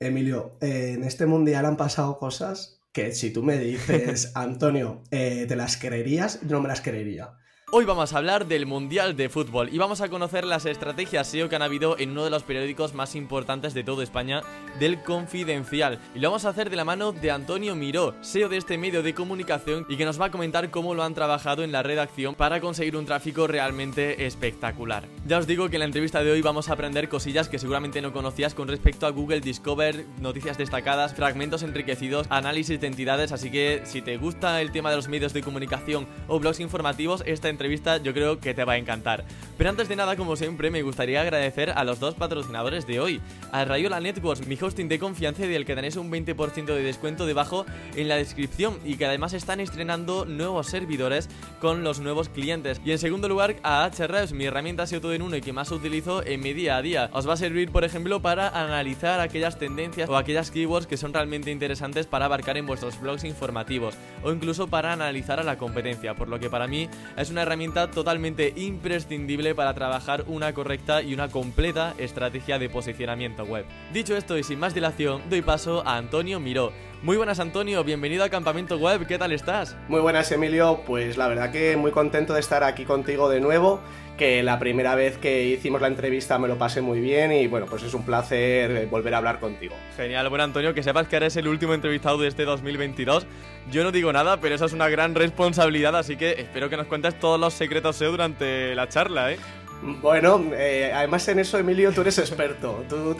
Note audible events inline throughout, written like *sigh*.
Emilio, eh, en este mundial han pasado cosas que si tú me dices, *laughs* Antonio, eh, ¿te las creerías? Yo no me las creería. Hoy vamos a hablar del Mundial de Fútbol y vamos a conocer las estrategias SEO que han habido en uno de los periódicos más importantes de toda España, del Confidencial. Y lo vamos a hacer de la mano de Antonio Miró, SEO de este medio de comunicación y que nos va a comentar cómo lo han trabajado en la redacción para conseguir un tráfico realmente espectacular. Ya os digo que en la entrevista de hoy vamos a aprender cosillas que seguramente no conocías con respecto a Google Discover, noticias destacadas, fragmentos enriquecidos, análisis de entidades, así que si te gusta el tema de los medios de comunicación o blogs informativos, esta entrevista yo creo que te va a encantar. Pero antes de nada, como siempre, me gustaría agradecer a los dos patrocinadores de hoy, a Rayola Networks, mi hosting de confianza y del que tenéis un 20% de descuento debajo en la descripción y que además están estrenando nuevos servidores con los nuevos clientes. Y en segundo lugar, a Ahrefs, mi herramienta SEO todo en uno y que más utilizo en mi día a día. Os va a servir, por ejemplo, para analizar aquellas tendencias o aquellas keywords que son realmente interesantes para abarcar en vuestros blogs informativos o incluso para analizar a la competencia, por lo que para mí es una herramienta totalmente imprescindible para trabajar una correcta y una completa estrategia de posicionamiento web. Dicho esto y sin más dilación, doy paso a Antonio Miró. Muy buenas Antonio, bienvenido a Campamento Web, ¿qué tal estás? Muy buenas Emilio, pues la verdad que muy contento de estar aquí contigo de nuevo, que la primera vez que hicimos la entrevista me lo pasé muy bien y bueno, pues es un placer volver a hablar contigo. Genial, bueno Antonio, que sepas que eres el último entrevistado de este 2022. Yo no digo nada, pero esa es una gran responsabilidad, así que espero que nos cuentes todos los secretos SEO durante la charla, ¿eh? Bueno, eh, además en eso, Emilio, tú eres experto. Tú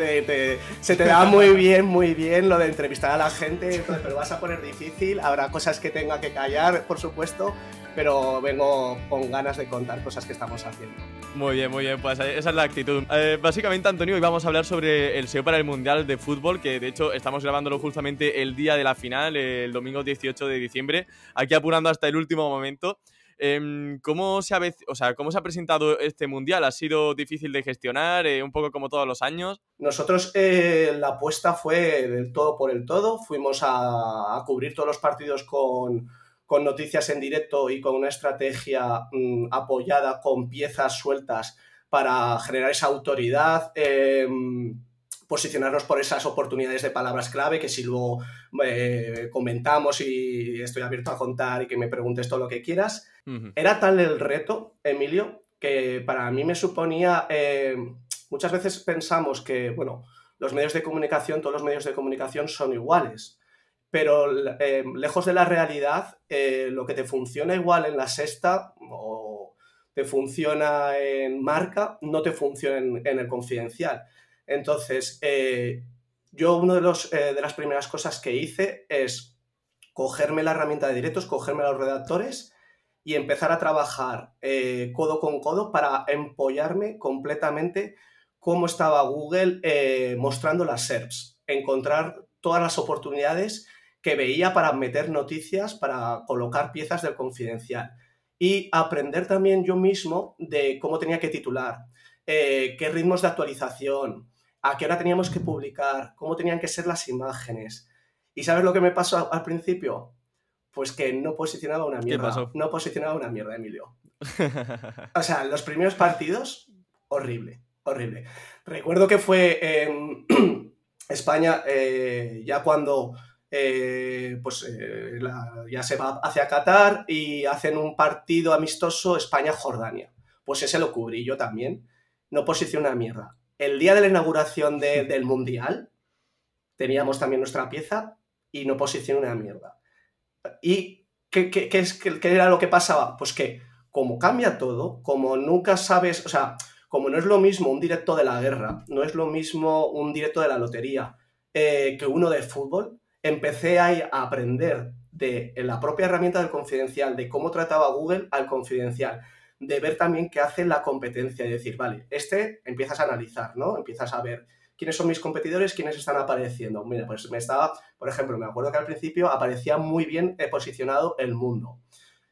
se te da muy bien, muy bien lo de entrevistar a la gente, pero vas a poner difícil. Habrá cosas que tenga que callar, por supuesto, pero vengo con ganas de contar cosas que estamos haciendo. Muy bien, muy bien, pues esa es la actitud. Eh, básicamente, Antonio, hoy vamos a hablar sobre el SEO para el Mundial de Fútbol, que de hecho estamos grabándolo justamente el día de la final, el domingo 18 de diciembre, aquí apurando hasta el último momento. Em, ¿cómo, se ha, o sea, ¿Cómo se ha presentado este mundial? ¿Ha sido difícil de gestionar, eh, un poco como todos los años? Nosotros eh, la apuesta fue del todo por el todo. Fuimos a, cubrir todos los partidos con, noticias en directo y con una estrategia mm, apoyada con piezas sueltas para generar esa autoridad. Posicionarnos por esas oportunidades de palabras clave que si luego eh, comentamos y estoy abierto a contar y que me preguntes todo lo que quieras. Era tal el reto, Emilio, que para mí me suponía, eh, muchas veces pensamos que, bueno, los medios de comunicación, todos los medios de comunicación son iguales, pero eh, lejos de la realidad, lo que te funciona igual en la sexta o te funciona en marca, no te funciona en el confidencial. Entonces, eh, yo una de, eh, de las primeras cosas que hice es cogerme la herramienta de directos, cogerme los redactores y empezar a trabajar eh, codo con codo para empollarme completamente cómo estaba Google mostrando las SERPs, encontrar todas las oportunidades que veía para meter noticias, para colocar piezas del confidencial y aprender también yo mismo de cómo tenía que titular, qué ritmos de actualización, a qué hora teníamos que publicar, cómo tenían que ser las imágenes. ¿Y sabes lo que me pasó al principio? Pues que no posicionaba una mierda. No posicionaba una mierda, Emilio. *laughs* o sea, los primeros partidos, horrible, horrible. Recuerdo que fue en *clears throat* España, eh, ya cuando eh, pues eh, ya se va hacia Qatar y hacen un partido amistoso España-Jordania. Pues ese lo cubrí yo también. No posiciona mierda el día de la inauguración del Mundial teníamos también nuestra pieza y no posicioné una mierda. ¿Y qué, es, era lo que pasaba? Pues que como cambia todo, como nunca sabes, o sea, como no es lo mismo un directo de la guerra, no es lo mismo un directo de la lotería eh, que uno de fútbol, empecé a, a aprender de la propia herramienta del confidencial, de cómo trataba Google al confidencial de ver también qué hace la competencia y decir, vale, este empiezas a analizar, ¿no? Empiezas a ver quiénes son mis competidores, quiénes están apareciendo. Mira, pues me estaba, por ejemplo, me acuerdo que al principio aparecía muy bien posicionado el mundo.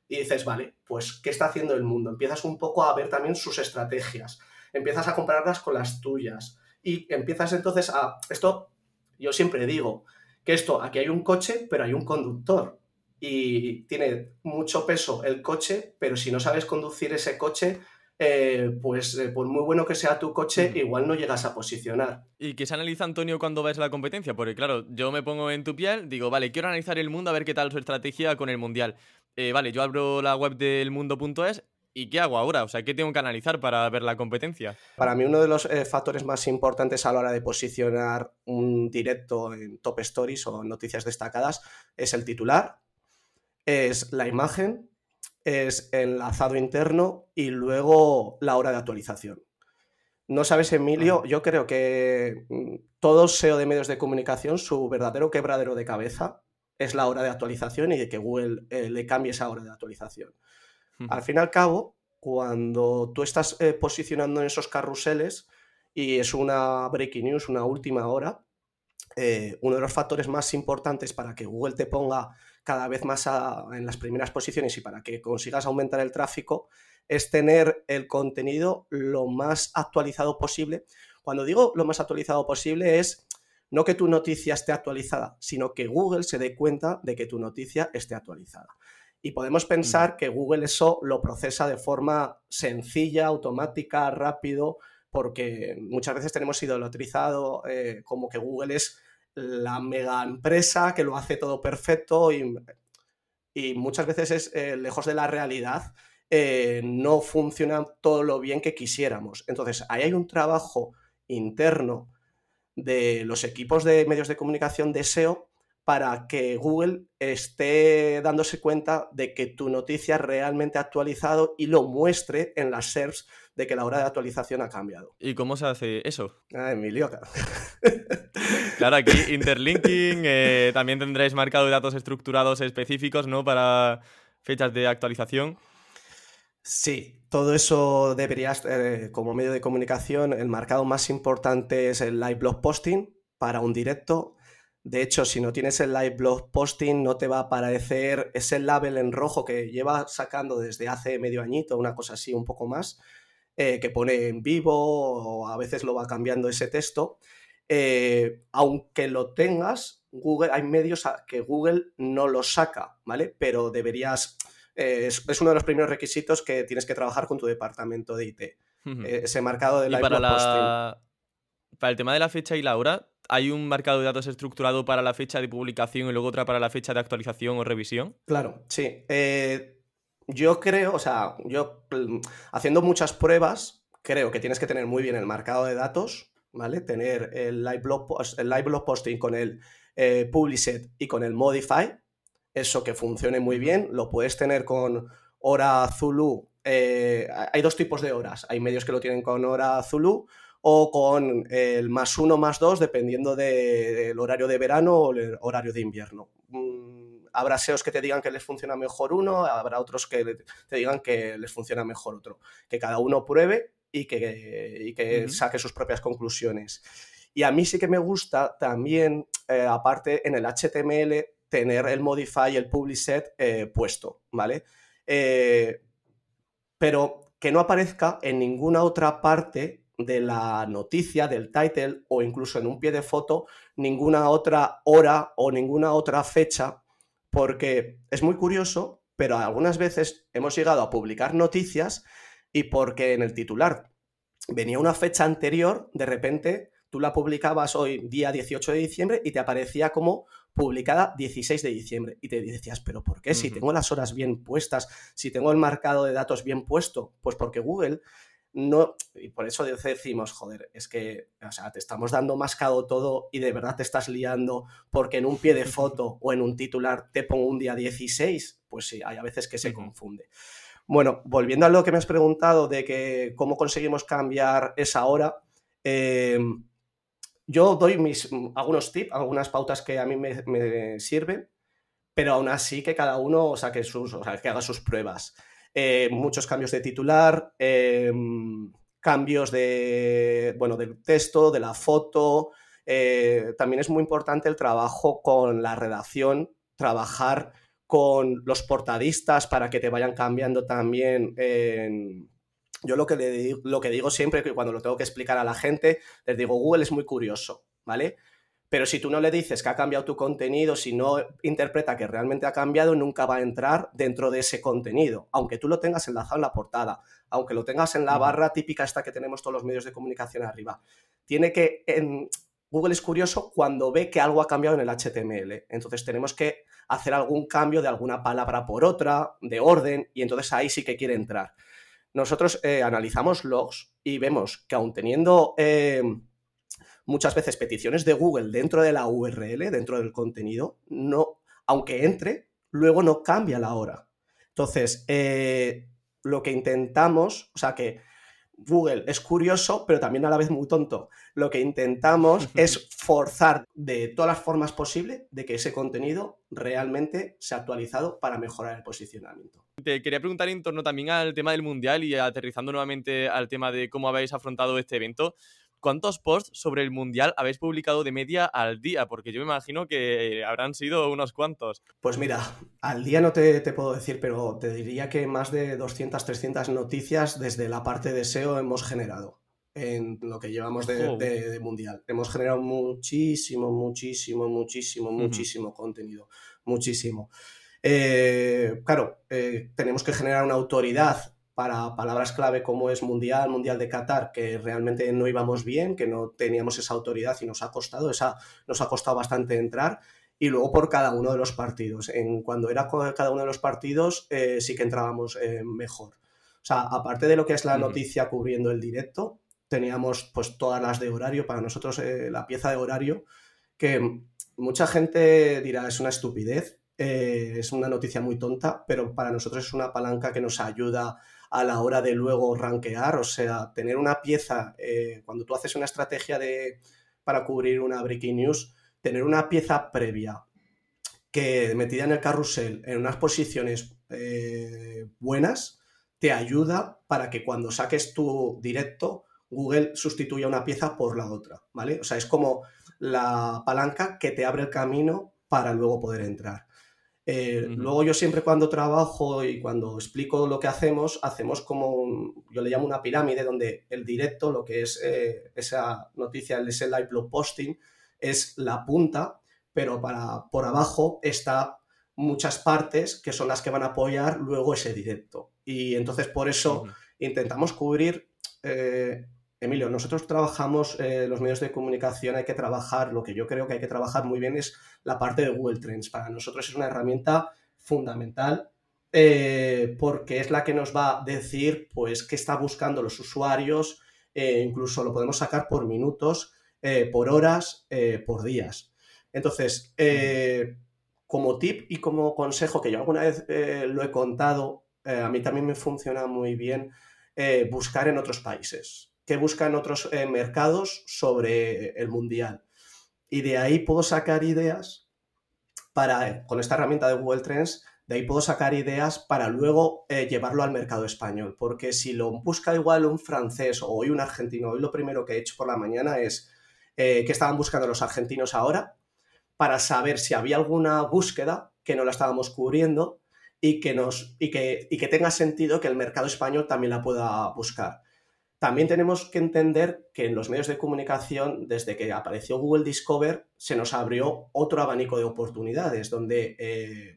Y dices, vale, pues ¿qué está haciendo el mundo? Empiezas un poco a ver también sus estrategias, empiezas a compararlas con las tuyas y empiezas entonces a, esto, yo siempre digo, que esto, aquí hay un coche, pero hay un conductor y tiene mucho peso el coche, pero si no sabes conducir ese coche, eh, pues eh, por muy bueno que sea tu coche, igual no llegas a posicionar. ¿Y qué se analiza, Antonio, cuando ves la competencia? Porque claro, yo me pongo en tu piel, digo, vale, quiero analizar el mundo a ver qué tal su estrategia con el Mundial. Eh, vale, yo abro la web del mundo.es ¿Y qué hago ahora? O sea, ¿qué tengo que analizar para ver la competencia? Para mí uno de los factores más importantes a la hora de posicionar un directo en top stories o noticias destacadas es el titular, es la imagen es enlazado interno y luego la hora de actualización. No sabes, Emilio, yo creo que mm, todo SEO de medios de comunicación, su verdadero quebradero de cabeza es la hora de actualización y de que Google eh, le cambie esa hora de actualización. Al fin y al cabo, cuando tú estás eh, posicionando en esos carruseles y es una breaking news, una última hora, eh, uno de los factores más importantes para que Google te ponga cada vez más en las primeras posiciones y para que consigas aumentar el tráfico es tener el contenido lo más actualizado posible. Cuando digo lo más actualizado posible es no que tu noticia esté actualizada, sino que Google se dé cuenta de que tu noticia esté actualizada. Y podemos pensar que Google eso lo procesa de forma sencilla, automática, rápido, porque muchas veces tenemos idolatrado eh, como que Google es la mega empresa que lo hace todo perfecto y, muchas veces es eh, lejos de la realidad. Eh, no funciona todo lo bien que quisiéramos. Entonces, ahí hay un trabajo interno de los equipos de medios de comunicación de SEO para que Google esté dándose cuenta de que tu noticia realmente ha actualizado y lo muestre en las SERPs de que la hora de actualización ha cambiado. ¿Y cómo se hace eso? Ah, Emilio. *laughs* claro, aquí interlinking, eh, también tendréis marcado datos estructurados específicos, ¿no? Para fechas de actualización. Sí, todo eso deberías, eh, como medio de comunicación, el marcado más importante es el live blog posting para un directo de hecho, si no tienes el live blog posting, no te va a aparecer ese label en rojo que lleva sacando desde hace medio añito, una cosa así, un poco más, eh, que pone en vivo o a veces lo va cambiando ese texto. Eh, aunque lo tengas, Google, hay medios que Google no lo saca, ¿vale? Pero deberías, eh, es, uno de los primeros requisitos que tienes que trabajar con tu departamento de IT. ese marcado de live para posting. Para el tema de la fecha y la hora, ¿Hay un marcado de datos estructurado para la fecha de publicación y luego otra para la fecha de actualización o revisión? Claro, sí. Eh, yo creo, o sea, yo mm, haciendo muchas pruebas, creo que tienes que tener muy bien el marcado de datos, ¿vale? Tener el live blog, el live blog posting con el eh, y con el modify, eso que funcione muy bien, lo puedes tener con hora Zulu. Eh, hay dos tipos de horas, hay medios que lo tienen con hora Zulu o con el más uno, más dos, dependiendo del horario de verano o el horario de invierno. Mm, habrá SEOs que te digan que les funciona mejor uno, habrá otros que te digan que les funciona mejor otro. Que cada uno pruebe y que, que saque sus propias conclusiones. Y a mí sí que me gusta también, eh, aparte en el HTML, tener el modify y el publish set eh, puesto, ¿vale? Eh, pero que no aparezca en ninguna otra parte de la noticia, del title o incluso en un pie de foto ninguna otra hora o ninguna otra fecha, porque es muy curioso, pero algunas veces hemos llegado a publicar noticias y porque en el titular venía una fecha anterior, de repente tú la publicabas hoy día 18 de diciembre y te aparecía como publicada 16 de diciembre y te decías, pero ¿por qué? Si tengo las horas bien puestas, si tengo el marcado de datos bien puesto, pues porque Google no, y por eso decimos, joder, es que, o sea, te estamos dando mascado todo y de verdad te estás liando porque en un pie de *laughs* foto o en un titular te pongo un día 16, pues sí, hay a veces que se confunde. Bueno, volviendo a lo que me has preguntado de que cómo conseguimos cambiar esa hora, eh, yo doy mis, algunos tips, algunas pautas que a mí me, sirven, pero aún así que cada uno sus, o sea, que haga sus pruebas. Eh, muchos cambios de titular, em, cambios de, bueno, del texto, de la foto. Eh, también es muy importante el trabajo con la redacción, trabajar con los portadistas para que te vayan cambiando también. yo lo que, lo que digo siempre, que cuando lo tengo que explicar a la gente, les digo, Google es muy curioso, ¿vale? Pero si tú no le dices que ha cambiado tu contenido, si no interpreta que realmente ha cambiado, nunca va a entrar dentro de ese contenido, aunque tú lo tengas enlazado en la portada, aunque lo tengas en la barra típica esta que tenemos todos los medios de comunicación arriba. Tiene que... En... Google es curioso cuando ve que algo ha cambiado en el HTML. Entonces tenemos que hacer algún cambio de alguna palabra por otra, de orden, y entonces ahí sí que quiere entrar. Nosotros eh, analizamos logs y vemos que aun teniendo... Eh, muchas veces peticiones de Google dentro de la URL, dentro del contenido, no, aunque entre, luego no cambia la hora. Entonces, eh, lo que intentamos, o sea que Google es curioso, pero también a la vez muy tonto. Lo que intentamos *laughs* es forzar de todas las formas posibles de que ese contenido realmente sea actualizado para mejorar el posicionamiento. Te quería preguntar en torno también al tema del Mundial y aterrizando nuevamente al tema de cómo habéis afrontado este evento. ¿Cuántos posts sobre el Mundial habéis publicado de media al día? Porque yo me imagino que habrán sido unos cuantos. Pues mira, al día no te, puedo decir, pero te diría que más de 200, 300 noticias desde la parte de SEO hemos generado en lo que llevamos de, Mundial. Hemos generado muchísimo, muchísimo, muchísimo, muchísimo contenido. Muchísimo. Eh, claro, eh, tenemos que generar una autoridad para palabras clave como es Mundial, Mundial de Qatar, que realmente no íbamos bien, que no teníamos esa autoridad y nos ha costado, esa, nos ha costado bastante entrar. Y luego por cada uno de los partidos. En, cuando era cada uno de los partidos eh, sí que entrábamos eh, mejor. O sea, aparte de lo que es la noticia cubriendo el directo, teníamos pues todas las de horario. Para nosotros eh, la pieza de horario, que mucha gente dirá es una estupidez, es una noticia muy tonta, pero para nosotros es una palanca que nos ayuda a la hora de luego rankear, o sea, tener una pieza, eh, cuando tú haces una estrategia de, para cubrir una breaking news, tener una pieza previa que metida en el carrusel en unas posiciones eh, buenas, te ayuda para que cuando saques tu directo, Google sustituya una pieza por la otra, ¿vale? O sea, es como la palanca que te abre el camino para luego poder entrar. Eh, luego yo siempre cuando trabajo y cuando explico lo que hacemos, hacemos como, yo le llamo una pirámide donde el directo, lo que es eh, esa noticia, ese live blog posting, es la punta, pero para, por abajo está muchas partes que son las que van a apoyar luego ese directo. Y entonces por eso intentamos cubrir eh, Emilio, nosotros trabajamos eh, los medios de comunicación, hay que trabajar, lo que yo creo que hay que trabajar muy bien es la parte de Google Trends. Para nosotros es una herramienta fundamental eh, porque es la que nos va a decir pues qué está buscando los usuarios, eh, incluso lo podemos sacar por minutos, por horas, por días. Entonces, como tip y como consejo que yo alguna vez lo he contado, a mí también me funciona muy bien buscar en otros países que buscan otros eh, mercados sobre el mundial. Y de ahí puedo sacar ideas para, con esta herramienta de Google Trends, de ahí puedo sacar ideas para luego eh, llevarlo al mercado español. Porque si lo busca igual un francés o hoy un argentino, hoy lo primero que he hecho por la mañana es eh, que estaban buscando los argentinos ahora para saber si había alguna búsqueda que no la estábamos cubriendo y que, nos, y que, y que tenga sentido que el mercado español también la pueda buscar. También tenemos que entender que en los medios de comunicación, desde que apareció Google Discover, se nos abrió otro abanico de oportunidades donde eh,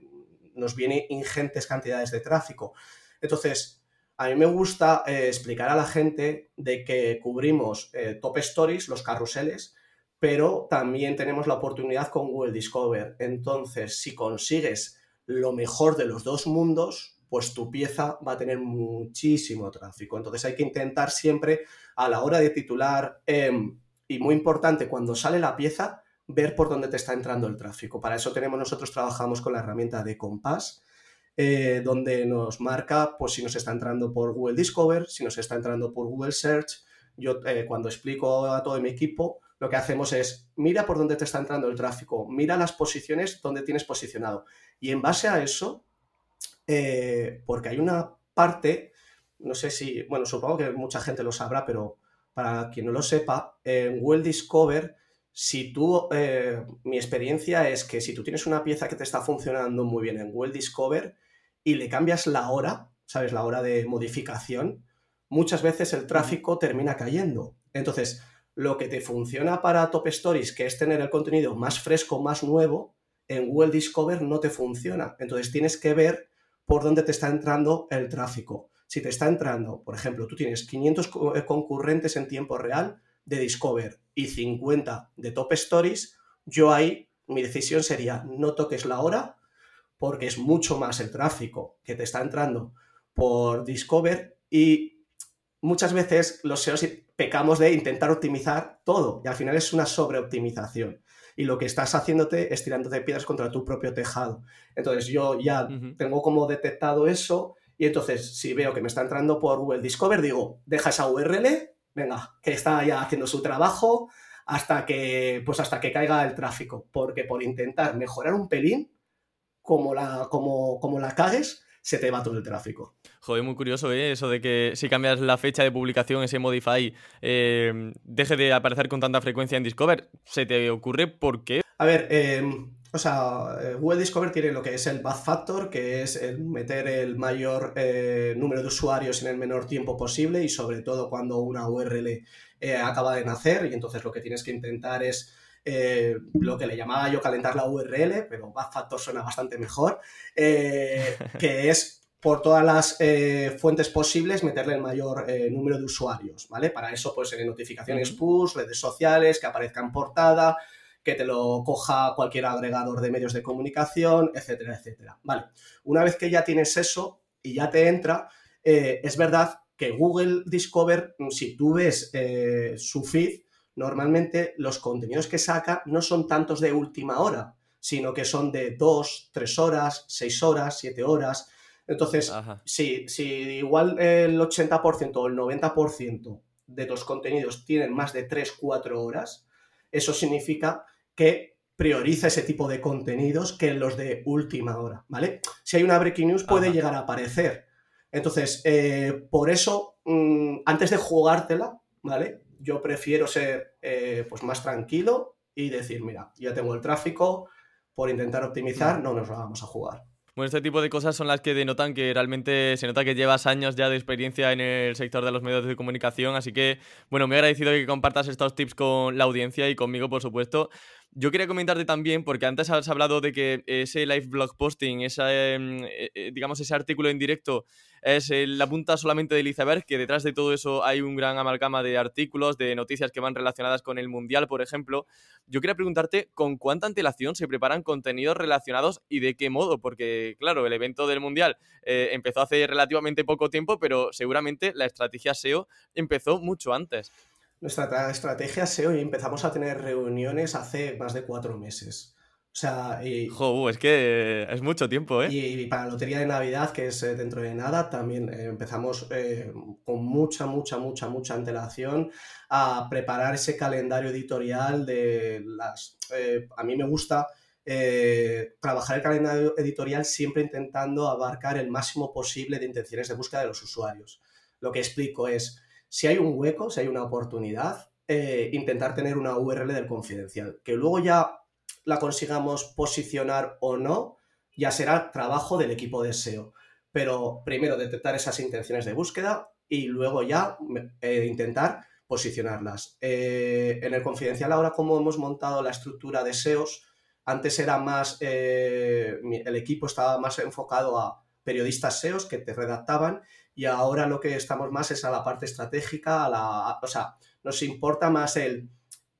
nos vienen ingentes cantidades de tráfico. Entonces, a mí me gusta eh, explicar a la gente de que cubrimos eh, top stories, los carruseles, pero también tenemos la oportunidad con Google Discover. Entonces, si consigues lo mejor de los dos mundos, pues tu pieza va a tener muchísimo tráfico. Entonces hay que intentar siempre a la hora de titular em, y muy importante cuando sale la pieza ver por dónde te está entrando el tráfico. Para eso tenemos nosotros trabajamos con la herramienta de Compass eh, donde nos marca pues si nos está entrando por Google Discover, si nos está entrando por Google Search. Yo eh, cuando explico a todo mi equipo lo que hacemos es mira por dónde te está entrando el tráfico, mira las posiciones donde tienes posicionado y en base a eso eh, porque hay una parte, no sé si, bueno, supongo que mucha gente lo sabrá, pero para quien no lo sepa, en Google Discover, si tú, eh, mi experiencia es que si tú tienes una pieza que te está funcionando muy bien en Google Discover y le cambias la hora, ¿sabes? La hora de modificación, muchas veces el tráfico termina cayendo. Entonces, lo que te funciona para Top Stories, que es tener el contenido más fresco, más nuevo, en Google Discover no te funciona. Entonces tienes que ver por dónde te está entrando el tráfico. Si te está entrando, por ejemplo, tú tienes 500 eh, concurrentes en tiempo real de Discover y 50 de Top Stories, yo ahí mi decisión sería no toques la hora porque es mucho más el tráfico que te está entrando por Discover y muchas veces los SEOs pecamos de intentar optimizar todo y al final es una sobreoptimización y lo que estás haciéndote es tirándote piedras contra tu propio tejado. Entonces yo ya tengo como detectado eso y entonces si veo que me está entrando por Google Discover, digo, deja esa URL, venga, que está ya haciendo su trabajo hasta que, pues hasta que caiga el tráfico, porque por intentar mejorar un pelín, como la, como, como la cagues, se te va todo el tráfico. Joder, muy curioso, ¿eh? Eso de que si cambias la fecha de publicación, ese Modify eh, deje de aparecer con tanta frecuencia en Discover. ¿Se te ocurre por qué? A ver, em, o sea, eh, Google Discover tiene lo que es el Bad Factor, que es el meter el mayor eh, número de usuarios en el menor tiempo posible y sobre todo cuando una URL acaba de nacer y entonces lo que tienes que intentar es lo que le llamaba yo calentar la URL, pero Bad Factor suena bastante mejor, *laughs* que es por todas las eh, fuentes posibles meterle el mayor eh, número de usuarios, ¿vale? Para eso, pues en notificaciones push, redes sociales, que aparezca en portada, que te lo coja cualquier agregador de medios de comunicación, etcétera, etcétera. Vale, una vez que ya tienes eso y ya te entra, eh, es verdad que Google Discover, si tú ves su feed, normalmente los contenidos que saca no son tantos de última hora, sino que son de dos, tres horas, seis horas, siete horas, entonces, si, igual el 80% o el 90% de tus contenidos tienen más de 3-4 horas, eso significa que prioriza ese tipo de contenidos que los de última hora, ¿vale? Si hay una breaking news puede llegar a aparecer. Entonces, eh, por eso, mm, antes de jugártela, ¿vale? Yo prefiero ser eh, pues más tranquilo y decir, mira, ya tengo el tráfico, por intentar optimizar, no nos lo vamos a jugar. Bueno, este tipo de cosas son las que denotan que realmente se nota que llevas años ya de experiencia en el sector de los medios de comunicación, así que, bueno, me he agradecido que compartas estos tips con la audiencia y conmigo, por supuesto. Yo quería comentarte también, porque antes has hablado de que ese live blog posting, em, e, e, digamos ese artículo en directo, es la punta solamente del iceberg, que detrás de todo eso hay un gran amalgama de artículos, de noticias que van relacionadas con el Mundial, por ejemplo. Yo quería preguntarte con cuánta antelación se preparan contenidos relacionados y de qué modo, porque claro, el evento del Mundial eh, empezó hace relativamente poco tiempo, pero seguramente la estrategia SEO empezó mucho antes. Nuestra estrategia SEO y empezamos a tener reuniones hace más de cuatro meses. O sea, y, es que es mucho tiempo, ¿eh? Y, para la Lotería de Navidad, que es eh, dentro de nada, también eh, empezamos eh, con mucha, mucha, mucha, mucha antelación a preparar ese calendario editorial de las... a mí me gusta trabajar el calendario editorial siempre intentando abarcar el máximo posible de intenciones de búsqueda de los usuarios. Lo que explico es si hay un hueco, si hay una oportunidad, eh, intentar tener una URL del confidencial. Que luego ya la consigamos posicionar o no, ya será trabajo del equipo de SEO. Pero primero detectar esas intenciones de búsqueda y luego ya eh, intentar posicionarlas. Eh, en el confidencial ahora, como hemos montado la estructura de SEOs, antes era más, el equipo estaba más enfocado a periodistas SEOs que te redactaban y ahora lo que estamos más es a la parte estratégica, a la, o sea, nos importa más el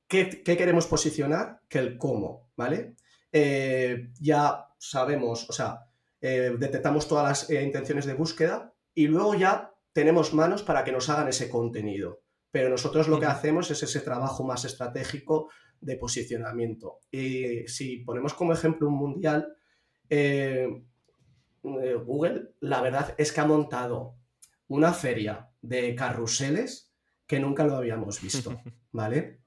qué, queremos posicionar que el cómo, ¿vale? Eh, ya sabemos, o sea, eh, detectamos todas las eh, intenciones de búsqueda y luego ya tenemos manos para que nos hagan ese contenido. Pero nosotros lo que hacemos es ese trabajo más estratégico de posicionamiento. Y si ponemos como ejemplo un mundial, Google, la verdad es que ha montado una feria de carruseles que nunca lo habíamos visto, *laughs* ¿vale?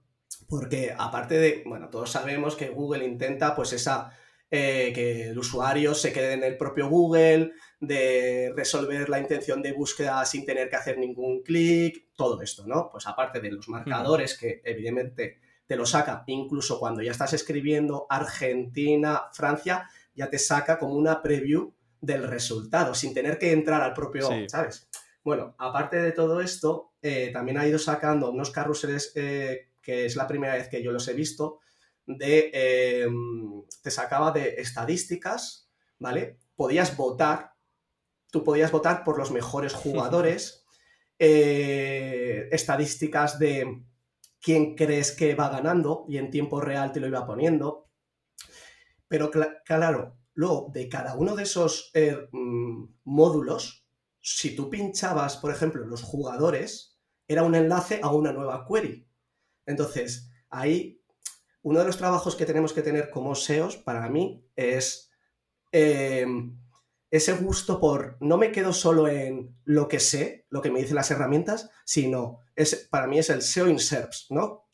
Porque aparte de, bueno, todos sabemos que Google intenta pues esa, eh, que el usuario se quede en el propio Google, de resolver la intención de búsqueda sin tener que hacer ningún clic, todo esto, ¿no? Pues aparte de los marcadores que evidentemente te lo saca, incluso cuando ya estás escribiendo Argentina, Francia, ya te saca como una preview del resultado, sin tener que entrar al propio, ¿sabes? Bueno, aparte de todo esto, eh, también ha ido sacando unos carruseles eh, que es la primera vez que yo los he visto, de, em, te sacaba de estadísticas, ¿vale? Podías votar, tú podías votar por los mejores *laughs* jugadores, eh, estadísticas de quién crees que va ganando y en tiempo real te lo iba poniendo. Pero claro, luego de cada uno de esos eh, mm, módulos, si tú pinchabas, por ejemplo, los jugadores, era un enlace a una nueva query. Entonces, ahí uno de los trabajos que tenemos que tener como SEOs, para mí, es eh, ese gusto por no me quedo solo en lo que sé, lo que me dicen las herramientas, sino es, para mí es el SEO in SERPs, ¿no?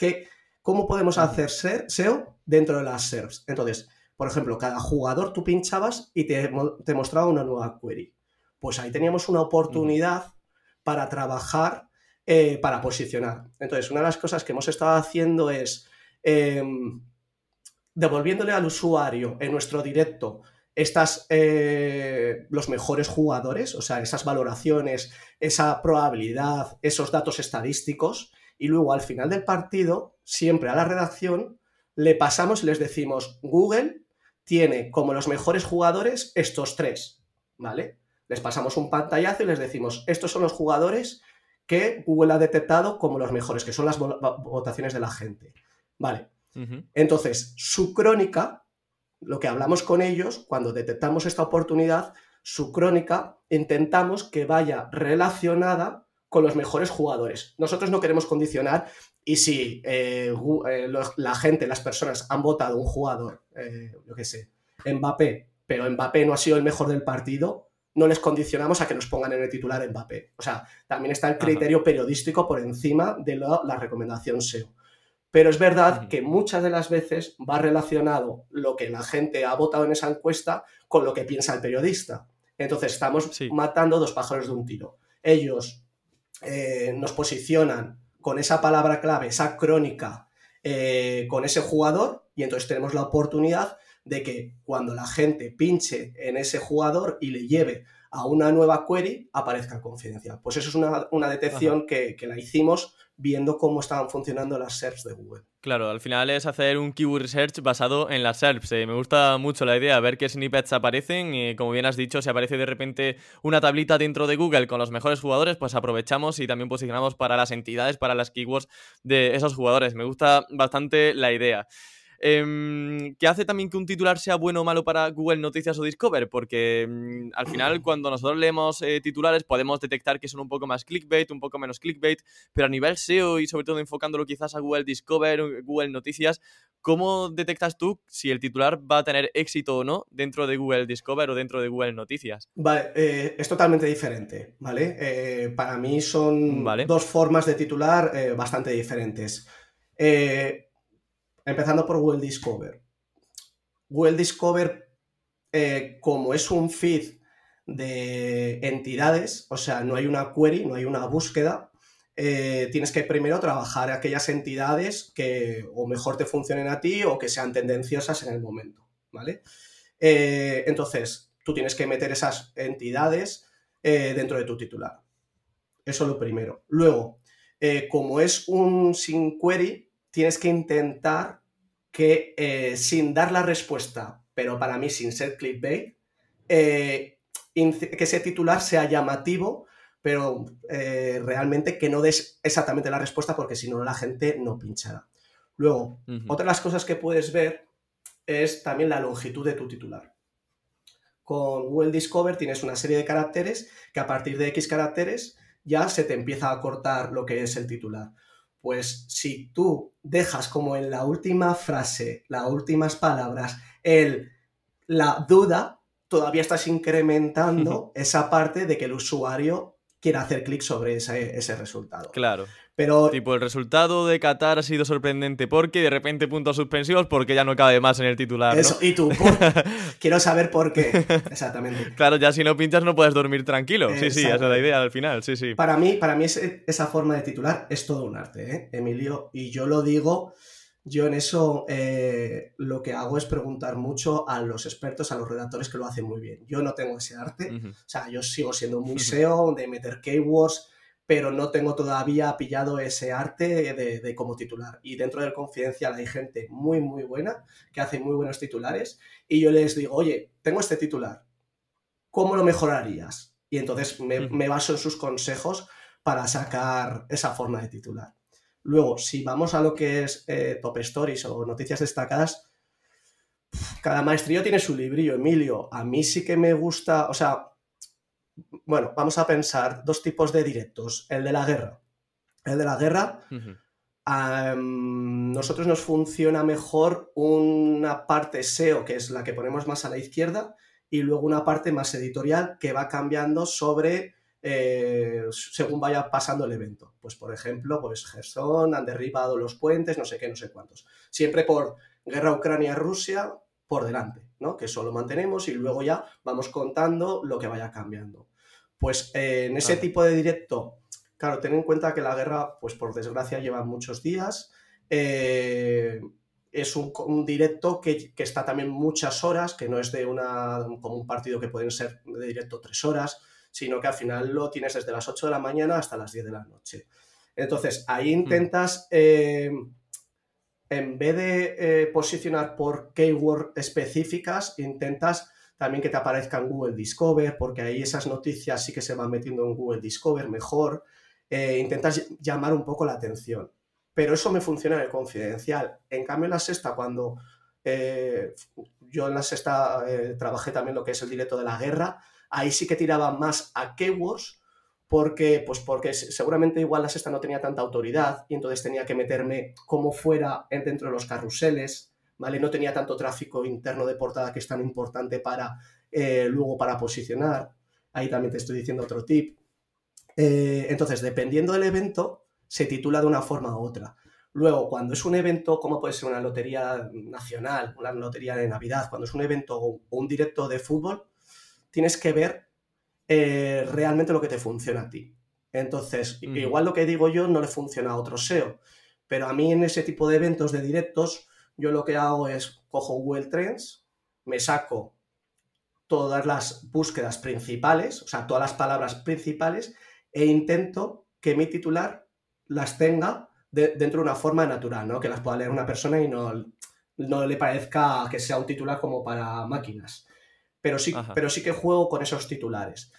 ¿Cómo podemos hacer SEO dentro de las SERPs? Entonces, por ejemplo, cada jugador tú pinchabas y te, te mostraba una nueva query. Pues ahí teníamos una oportunidad para trabajar, eh, para posicionar. Entonces, una de las cosas que hemos estado haciendo es Em, devolviéndole al usuario en nuestro directo estas, eh, los mejores jugadores, o sea, esas valoraciones, esa probabilidad, esos datos estadísticos, y luego al final del partido, siempre a la redacción, le pasamos y les decimos, Google tiene como los mejores jugadores estos tres, ¿vale? Les pasamos un pantallazo y les decimos, estos son los jugadores que Google ha detectado como los mejores, que son las votaciones de la gente. Vale. Entonces, su crónica, lo que hablamos con ellos, cuando detectamos esta oportunidad, su crónica intentamos que vaya relacionada con los mejores jugadores. Nosotros no queremos condicionar y si eh, eh, la gente, las personas han votado un jugador, eh, yo qué sé, Mbappé, pero Mbappé no ha sido el mejor del partido, no les condicionamos a que nos pongan en el titular Mbappé. O sea, también está el criterio periodístico por encima de la recomendación SEO. Pero es verdad que muchas de las veces va relacionado lo que la gente ha votado en esa encuesta con lo que piensa el periodista. Entonces estamos matando dos pájaros de un tiro. Ellos eh, nos posicionan con esa palabra clave, esa crónica, eh, con ese jugador y entonces tenemos la oportunidad de que cuando la gente pinche en ese jugador y le lleve a una nueva query, aparezca confidencial. Pues eso es una, detección que, que, la hicimos viendo cómo estaban funcionando las SERPs de Google. Claro, al final es hacer un keyword research basado en las SERPs. Eh, me gusta mucho la idea, ver qué snippets aparecen y como bien has dicho, si aparece de repente una tablita dentro de Google con los mejores jugadores, pues aprovechamos y también posicionamos para las entidades, para las keywords de esos jugadores. Me gusta bastante la idea. Eh, ¿Qué hace también que un titular sea bueno o malo para Google Noticias o Discover? Porque mm, al final *clears throat* cuando nosotros leemos eh, titulares podemos detectar que son un poco más clickbait, un poco menos clickbait, pero a nivel SEO y sobre todo enfocándolo quizás a Google Discover, Google Noticias, ¿cómo detectas tú si el titular va a tener éxito o no dentro de Google Discover o dentro de Google Noticias? Vale, eh, es totalmente diferente, ¿vale? Eh, para mí son dos formas de titular bastante diferentes. Eh, Empezando por Google Discover. Google Discover, eh, como es un feed de entidades, o sea, no hay una query, no hay una búsqueda, eh, tienes que primero trabajar aquellas entidades que o mejor te funcionen a ti o que sean tendenciosas en el momento, ¿vale? Eh, entonces, tú tienes que meter esas entidades dentro de tu titular. Eso es lo primero. Luego, como es un sin query, tienes que intentar que eh, sin dar la respuesta, pero para mí sin ser clickbait, eh, que ese titular sea llamativo, pero eh, realmente que no des exactamente la respuesta porque si no la gente no pinchará. Luego, otra de las cosas que puedes ver es también la longitud de tu titular. Con Google Discover tienes una serie de caracteres que a partir de X caracteres ya se te empieza a cortar lo que es el titular. Pues si tú dejas como en la última frase, las últimas palabras, el, la duda, todavía estás incrementando *laughs* esa parte de que el usuario quiera hacer clic sobre ese, ese resultado. Claro. Pero, tipo, el resultado de Qatar ha sido sorprendente porque de repente puntos suspensivos porque ya no cabe más en el titular. Eso, y tú, *laughs* quiero saber por qué. *laughs* Exactamente. claro, ya si no pinchas no puedes dormir tranquilo. Sí, sí, esa es la idea al final, sí, sí. Para mí, para mí esa forma de titular es todo un arte, ¿eh, Emilio? Y yo lo digo, yo en eso eh, lo que hago es preguntar mucho a los expertos, a los redactores que lo hacen muy bien. Yo no tengo ese arte, o sea, yo sigo siendo muy SEO de meter keywords pero no tengo todavía pillado ese arte de, de, como titular. Y dentro del confidencial hay gente muy, muy buena que hace muy buenos titulares y yo les digo, oye, tengo este titular, ¿cómo lo mejorarías? Y entonces me, me baso en sus consejos para sacar esa forma de titular. Luego, si vamos a lo que es eh, top stories o noticias destacadas, cada maestrillo tiene su librillo, Emilio. A mí sí que me gusta, o sea, bueno, vamos a pensar dos tipos de directos. El de la guerra. El de la guerra, a nosotros nos funciona mejor una parte SEO, que es la que ponemos más a la izquierda, y luego una parte más editorial que va cambiando sobre eh, según vaya pasando el evento. Pues, por ejemplo, pues Gerson, han derribado los puentes, no sé qué, no sé cuántos. Siempre por guerra Ucrania-Rusia por delante, ¿no? Que eso lo mantenemos y luego ya vamos contando lo que vaya cambiando. Pues eh, en ese tipo de directo, claro, ten en cuenta que la guerra, pues por desgracia, lleva muchos días. Eh, es un, directo que, está también muchas horas, que no es de una como un partido que pueden ser de directo tres horas, sino que al final lo tienes desde las 8 de la mañana hasta las 10 de la noche. Entonces, ahí hmm. intentas, eh, en vez de posicionar por keyword específicas, intentas también que te aparezca en Google Discover, porque ahí esas noticias sí que se van metiendo en Google Discover mejor. Eh, intentas llamar un poco la atención. Pero eso me funciona en el confidencial. En cambio, en la sexta, cuando eh, yo en la sexta eh, trabajé también lo que es el directo de la guerra, ahí sí que tiraba más a keywords, porque, pues porque seguramente igual la sexta no tenía tanta autoridad y entonces tenía que meterme como fuera dentro de los carruseles, ¿vale? No tenía tanto tráfico interno de portada que es tan importante para eh, luego para posicionar. Ahí también te estoy diciendo otro tip. Eh, entonces, dependiendo del evento, se titula de una forma u otra. Luego, cuando es un evento, como puede ser una lotería nacional, una lotería de Navidad, cuando es un evento o un directo de fútbol, tienes que ver eh, realmente lo que te funciona a ti. Entonces, igual lo que digo yo no le funciona a otro SEO, pero a mí en ese tipo de eventos de directos yo lo que hago es cojo Google Trends, me saco todas las búsquedas principales, o sea, todas las palabras principales, e intento que mi titular las tenga dentro de una forma natural, ¿no? Que las pueda leer una persona y no, no le parezca que sea un titular como para máquinas. Pero sí, pero sí que juego con esos titulares.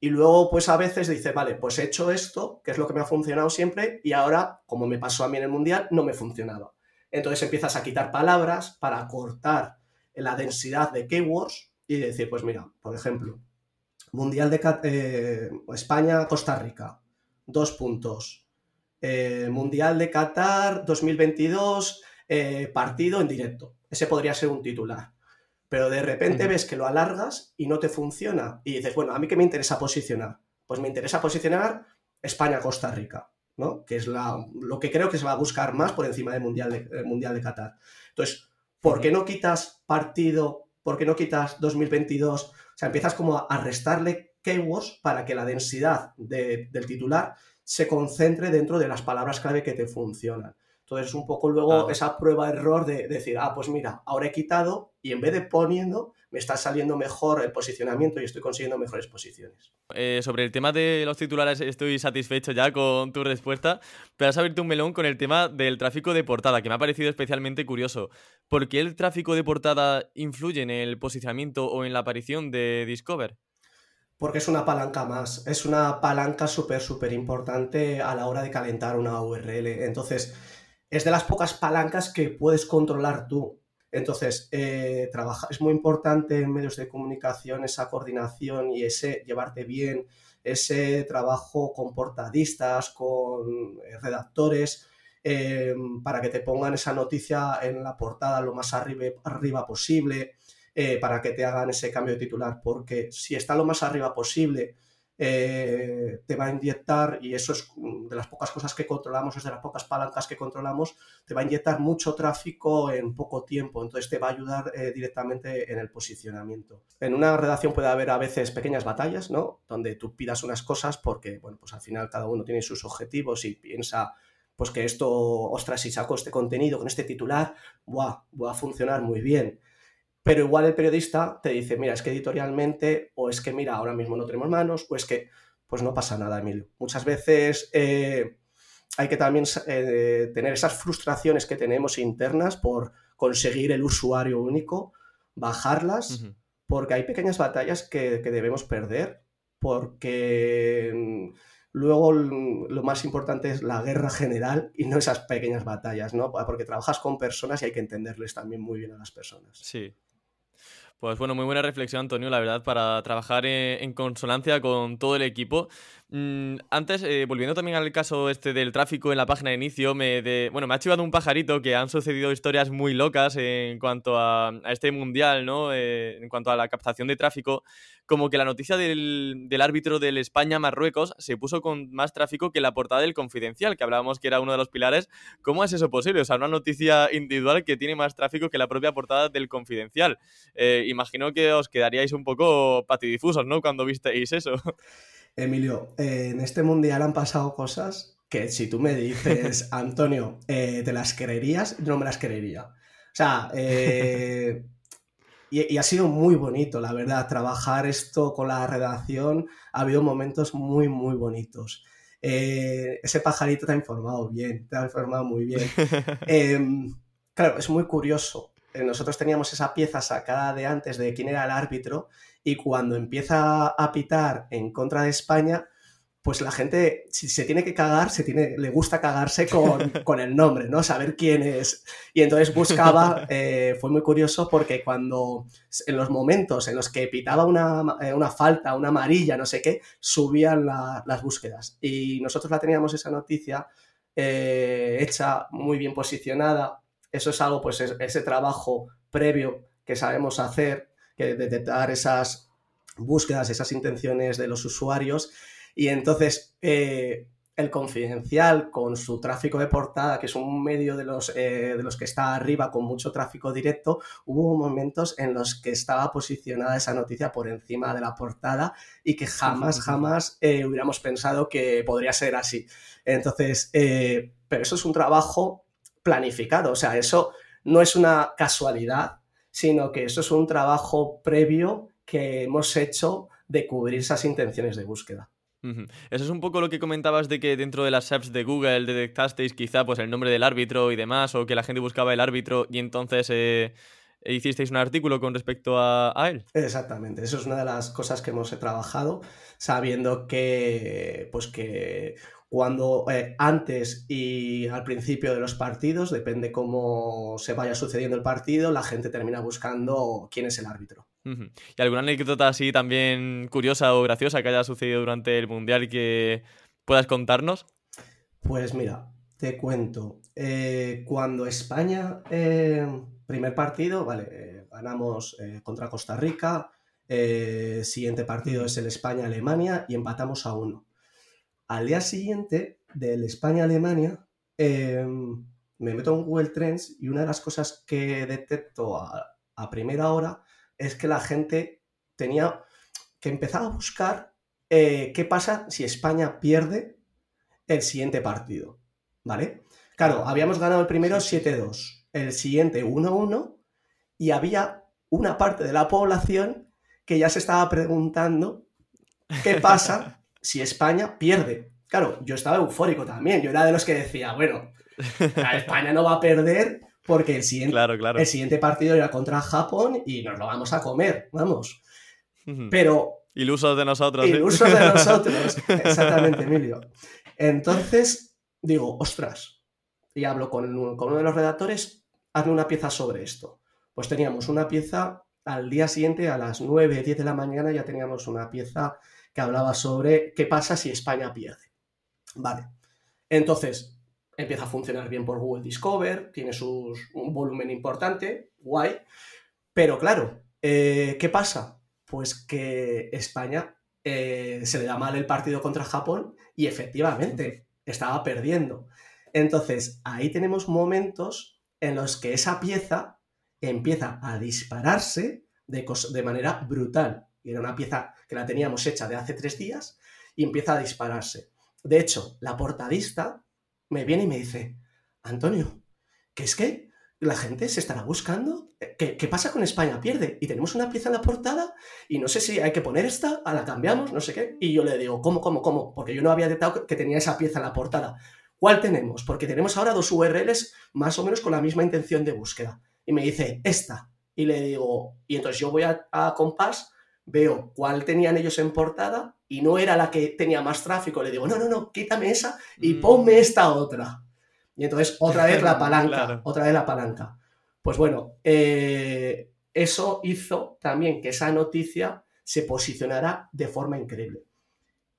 Y luego, pues a veces dice, vale, pues he hecho esto, que es lo que me ha funcionado siempre, y ahora, como me pasó a mí en el Mundial, no me funcionaba. Entonces empiezas a quitar palabras para cortar la densidad de keywords y decir, pues mira, por ejemplo, Mundial de eh, España-Costa Rica, dos puntos. Eh, mundial de Qatar 2022, eh, partido en directo. Ese podría ser un titular. Pero de repente ves que lo alargas y no te funciona. Y dices, bueno, ¿a mí qué me interesa posicionar? Pues me interesa posicionar España-Costa Rica. Que es lo que creo que se va a buscar más por encima del Mundial de, mundial de Qatar. Entonces, ¿por qué no quitas partido? ¿Por qué no quitas 2022? O sea, empiezas como a, restarle keywords para que la densidad del titular se concentre dentro de las palabras clave que te funcionan. Entonces, un poco luego esa prueba-error de, decir, ah, pues mira, ahora he quitado y en vez de poniendo, me está saliendo mejor el posicionamiento y estoy consiguiendo mejores posiciones. Eh, sobre el tema de los titulares estoy satisfecho ya con tu respuesta, pero has abierto un melón con el tema del tráfico de portada, que me ha parecido especialmente curioso. ¿Por qué el tráfico de portada influye en el posicionamiento o en la aparición de Discover? Porque es una palanca más, es una palanca súper, súper importante a la hora de calentar una URL. Entonces, es de las pocas palancas que puedes controlar tú. Entonces, eh, es muy importante en medios de comunicación esa coordinación y ese llevarte bien, ese trabajo con portadistas, con eh, redactores, eh, para que te pongan esa noticia en la portada lo más arriba, arriba posible, para que te hagan ese cambio de titular, porque si está lo más arriba posible, eh, te va a inyectar, y eso es de las pocas cosas que controlamos, es de las pocas palancas que controlamos, te va a inyectar mucho tráfico en poco tiempo, entonces te va a ayudar eh, directamente en el posicionamiento. En una redacción puede haber a veces pequeñas batallas, ¿no? Donde tú pidas unas cosas porque, bueno, pues al final cada uno tiene sus objetivos y piensa pues que esto, ostras, si saco este contenido con este titular, ¡buah! va a funcionar muy bien. Pero igual el periodista te dice, mira, es que editorialmente, o es que, mira, ahora mismo no tenemos manos, o es que pues no pasa nada, Emilio. Muchas veces eh, hay que también eh, tener esas frustraciones que tenemos internas por conseguir el usuario único, bajarlas, porque hay pequeñas batallas que, debemos perder, porque mm, luego lo más importante es la guerra general y no esas pequeñas batallas, ¿no? Porque trabajas con personas y hay que entenderles también muy bien a las personas. Sí, pues bueno, muy buena reflexión, Antonio, la verdad, para trabajar en, consonancia con todo el equipo. Mm, antes, eh, volviendo también al caso este del tráfico en la página de inicio, me de, bueno, me ha chivado un pajarito que han sucedido historias muy locas en cuanto a, este mundial, ¿no? Eh, en cuanto a la captación de tráfico, como que la noticia del, árbitro del España-Marruecos se puso con más tráfico que la portada del Confidencial, que hablábamos que era uno de los pilares. ¿Cómo es eso posible? O sea, una noticia individual que tiene más tráfico que la propia portada del Confidencial. Eh, imagino que os quedaríais un poco patidifusos, ¿no? Cuando visteis eso. *laughs* Emilio, eh, en este mundial han pasado cosas que si tú me dices, *laughs* Antonio, eh, ¿te las creerías? Yo no me las creería. O sea, eh, *laughs* y, ha sido muy bonito, la verdad, trabajar esto con la redacción. Ha habido momentos muy, muy bonitos. ese pajarito te ha informado bien, te ha informado muy bien. *laughs* Em, claro, es muy curioso. Nosotros teníamos esa pieza sacada de antes de quién era el árbitro y cuando empieza a pitar en contra de España, pues la gente, si se tiene que cagar, se tiene, le gusta cagarse *laughs* con, el nombre, ¿no? Saber quién es. Y entonces buscaba, *laughs* eh, fue muy curioso porque cuando, en los momentos en los que pitaba una, eh, falta, una amarilla, no sé qué, subían las búsquedas. Y nosotros la teníamos esa noticia eh, hecha, muy bien posicionada. Eso es algo, pues ese trabajo previo que sabemos hacer que detectar esas búsquedas, esas intenciones de los usuarios. Y entonces eh, el confidencial con su tráfico de portada, que es un medio de los, eh, de los que está arriba con mucho tráfico directo, hubo momentos en los que estaba posicionada esa noticia por encima de la portada y que jamás, jamás eh, hubiéramos pensado que podría ser así. Entonces, pero eso es un trabajo planificado, o sea, eso no es una casualidad, sino que eso es un trabajo previo que hemos hecho de cubrir esas intenciones de búsqueda. Eso es un poco lo que comentabas de que dentro de las apps de Google detectasteis quizá pues el nombre del árbitro y demás, o que la gente buscaba el árbitro y entonces eh, hicisteis un artículo con respecto a, a, él. Exactamente, eso es una de las cosas que hemos trabajado, sabiendo que, pues que cuando eh, antes y al principio de los partidos, depende cómo se vaya sucediendo el partido, la gente termina buscando quién es el árbitro. ¿Y alguna anécdota así también curiosa o graciosa que haya sucedido durante el Mundial y que puedas contarnos? Pues mira, te cuento. Eh, cuando España, eh, primer partido, vale, ganamos contra Costa Rica, siguiente partido es el España-Alemania y empatamos a uno. Al día siguiente del España-Alemania, em, me meto en Google Trends y una de las cosas que detecto a, primera hora es que la gente tenía que empezar a buscar eh, qué pasa si España pierde el siguiente partido. ¿Vale? Claro, habíamos ganado el primero 7-2, el siguiente 1-1 y había una parte de la población que ya se estaba preguntando qué pasa *laughs* si España pierde. Claro, yo estaba eufórico también. Yo era de los que decía, bueno, *laughs* España no va a perder porque el siguiente, el siguiente partido era contra Japón y nos lo vamos a comer, vamos. Pero... Ilusos de nosotros. Ilusos de *laughs* nosotros, exactamente, Emilio. Entonces, digo, ostras, y hablo con, con uno de los redactores, hazme una pieza sobre esto. Pues teníamos una pieza al día siguiente, a las 9, 10 de la mañana, ya teníamos una pieza que hablaba sobre qué pasa si España pierde. Vale. Entonces, empieza a funcionar bien por Google Discover, tiene sus, un volumen importante, guay. Pero claro, eh, ¿qué pasa? Pues que España eh, se le da mal el partido contra Japón y efectivamente estaba perdiendo. Entonces, ahí tenemos momentos en los que esa pieza empieza a dispararse de, de manera brutal era una pieza que la teníamos hecha de hace tres días, y empieza a dispararse. De hecho, la portadista me viene y me dice, Antonio, ¿qué es que la gente se estará buscando. ¿Qué, ¿Qué, pasa con España? Pierde. Y tenemos una pieza en la portada y no sé si hay que poner esta, a la cambiamos, no sé qué. Y yo le digo, ¿cómo, cómo, cómo? Porque yo no había detectado que tenía esa pieza en la portada. ¿Cuál tenemos? Porque tenemos ahora dos URLs más o menos con la misma intención de búsqueda. Y me dice, esta. Y le digo, y entonces yo voy a, a Compass, veo cuál tenían ellos en portada y no era la que tenía más tráfico. Le digo, no, no, no, quítame esa y mm. ponme esta otra. Y entonces otra vez la *laughs* palanca, otra vez la palanca. Pues bueno, eh, eso hizo también que esa noticia se posicionara de forma increíble.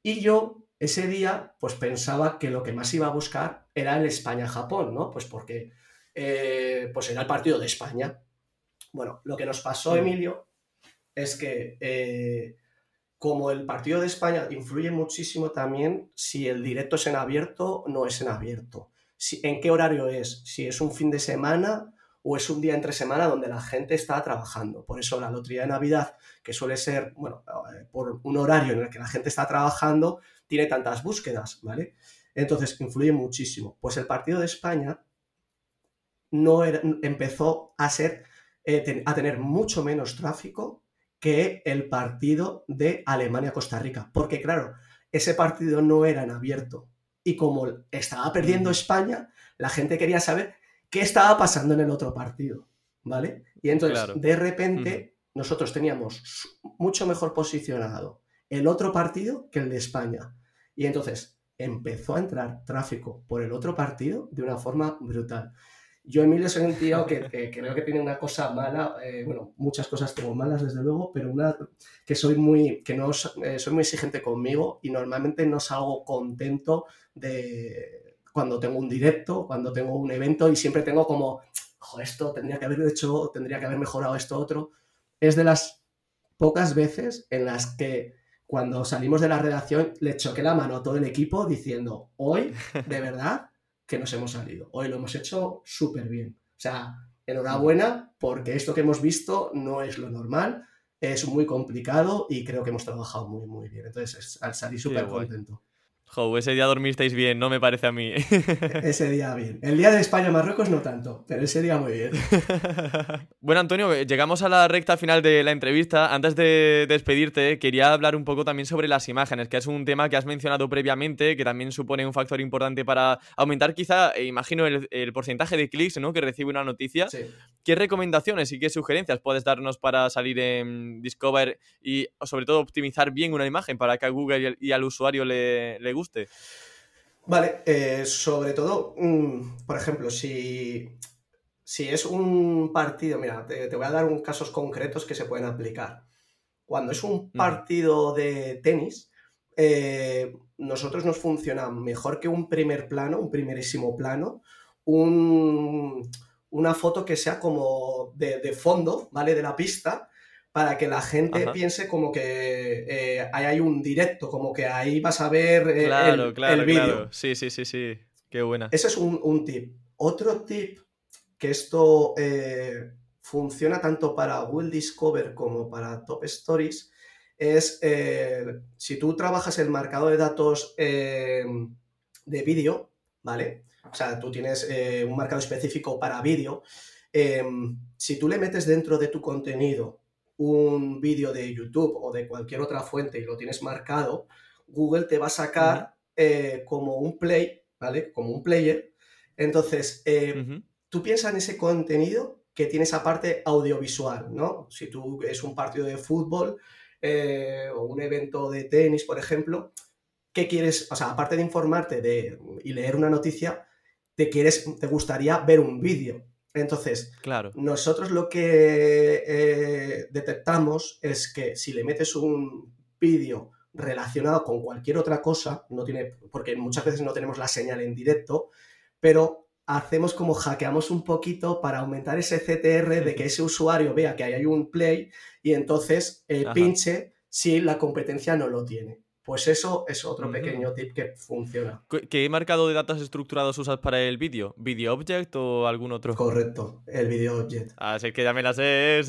Y yo ese día pues pensaba que lo que más iba a buscar era el España-Japón, ¿no? Pues porque eh, pues era el partido de España. Bueno, lo que nos pasó, mm. Emilio, es que eh, como el partido de España influye muchísimo también si el directo es en abierto o no es en abierto. Si, ¿En qué horario es? Si es un fin de semana o es un día entre semana donde la gente está trabajando. Por eso la lotería de Navidad, que suele ser, bueno, eh, por un horario en el que la gente está trabajando, tiene tantas búsquedas, ¿vale? Entonces, influye muchísimo. Pues el partido de España no empezó a ser, eh, a tener mucho menos tráfico que el partido de Alemania-Costa Rica. Porque claro, ese partido no era en abierto. Y como estaba perdiendo España, la gente quería saber qué estaba pasando en el otro partido. ¿Vale? Y entonces, de repente, nosotros teníamos mucho mejor posicionado el otro partido que el de España. Y entonces empezó a entrar tráfico por el otro partido de una forma brutal. Yo, Emilio, soy un tío que, creo que tiene una cosa mala, eh, bueno, muchas cosas tengo malas, desde luego, pero una que soy muy, que no eh, soy muy exigente conmigo y normalmente no salgo contento de cuando tengo un directo, cuando tengo un evento y siempre tengo como, esto tendría que haber hecho, tendría que haber mejorado esto otro. Es de las pocas veces en las que cuando salimos de la redacción le choqué la mano a todo el equipo diciendo, hoy, de verdad, que nos hemos salido. Hoy lo hemos hecho súper bien. O sea, enhorabuena porque esto que hemos visto no es lo normal, es muy complicado y creo que hemos trabajado muy, muy bien. Entonces, al salir súper contento. Jo, ese día dormisteis bien, no me parece a mí. *laughs* ese día bien. El día de España-Marruecos no tanto, pero ese día muy bien. *laughs* bueno, Antonio, llegamos a la recta final de la entrevista. Antes de despedirte, quería hablar un poco también sobre las imágenes, que es un tema que has mencionado previamente, que también supone un factor importante para aumentar quizá, eh, imagino, el, porcentaje de clics ¿no? que recibe una noticia. ¿Qué recomendaciones y qué sugerencias puedes darnos para salir en Discover y sobre todo optimizar bien una imagen para que a Google y al usuario le, le guste. Vale, eh, sobre todo, mm, por ejemplo, si, si es un partido, mira, te, voy a dar un casos concretos que se pueden aplicar. Cuando es un partido de tenis, eh, nosotros nos funciona mejor que un primer plano, un primerísimo plano, una foto que sea como de, de, fondo, ¿vale? De la pista, para que la gente piense como que eh, ahí hay un directo, como que ahí vas a ver eh, claro, el, claro, vídeo. Sí, sí, sí, sí. Qué buena. Ese es un, tip. Otro tip que esto eh, funciona tanto para Google Discover como para Top Stories es si tú trabajas el marcador de datos de vídeo, ¿vale? O sea, tú tienes un marcador específico para vídeo. si tú le metes dentro de tu contenido un vídeo de YouTube o de cualquier otra fuente y lo tienes marcado, Google te va a sacar eh, como un play, ¿vale? Como un player. Entonces, eh, tú piensas en ese contenido que tiene esa parte audiovisual, ¿no? Si tú es un partido de fútbol eh, o un evento de tenis, por ejemplo, ¿qué quieres? O sea, aparte de informarte de, y leer una noticia, te quieres, te gustaría ver un vídeo. Entonces, claro. nosotros lo que eh, detectamos es que si le metes un vídeo relacionado con cualquier otra cosa, no tiene, porque muchas veces no tenemos la señal en directo, pero hacemos como hackeamos un poquito para aumentar ese CTR de que ese usuario vea que hay un play y entonces eh, pinche si la competencia no lo tiene. Pues eso es otro pequeño tip que funciona. ¿Qué marcado de datos estructurados usas para el vídeo? ¿Video Object o algún otro? Correcto, el Video Object. Así ah, que ya me las sé.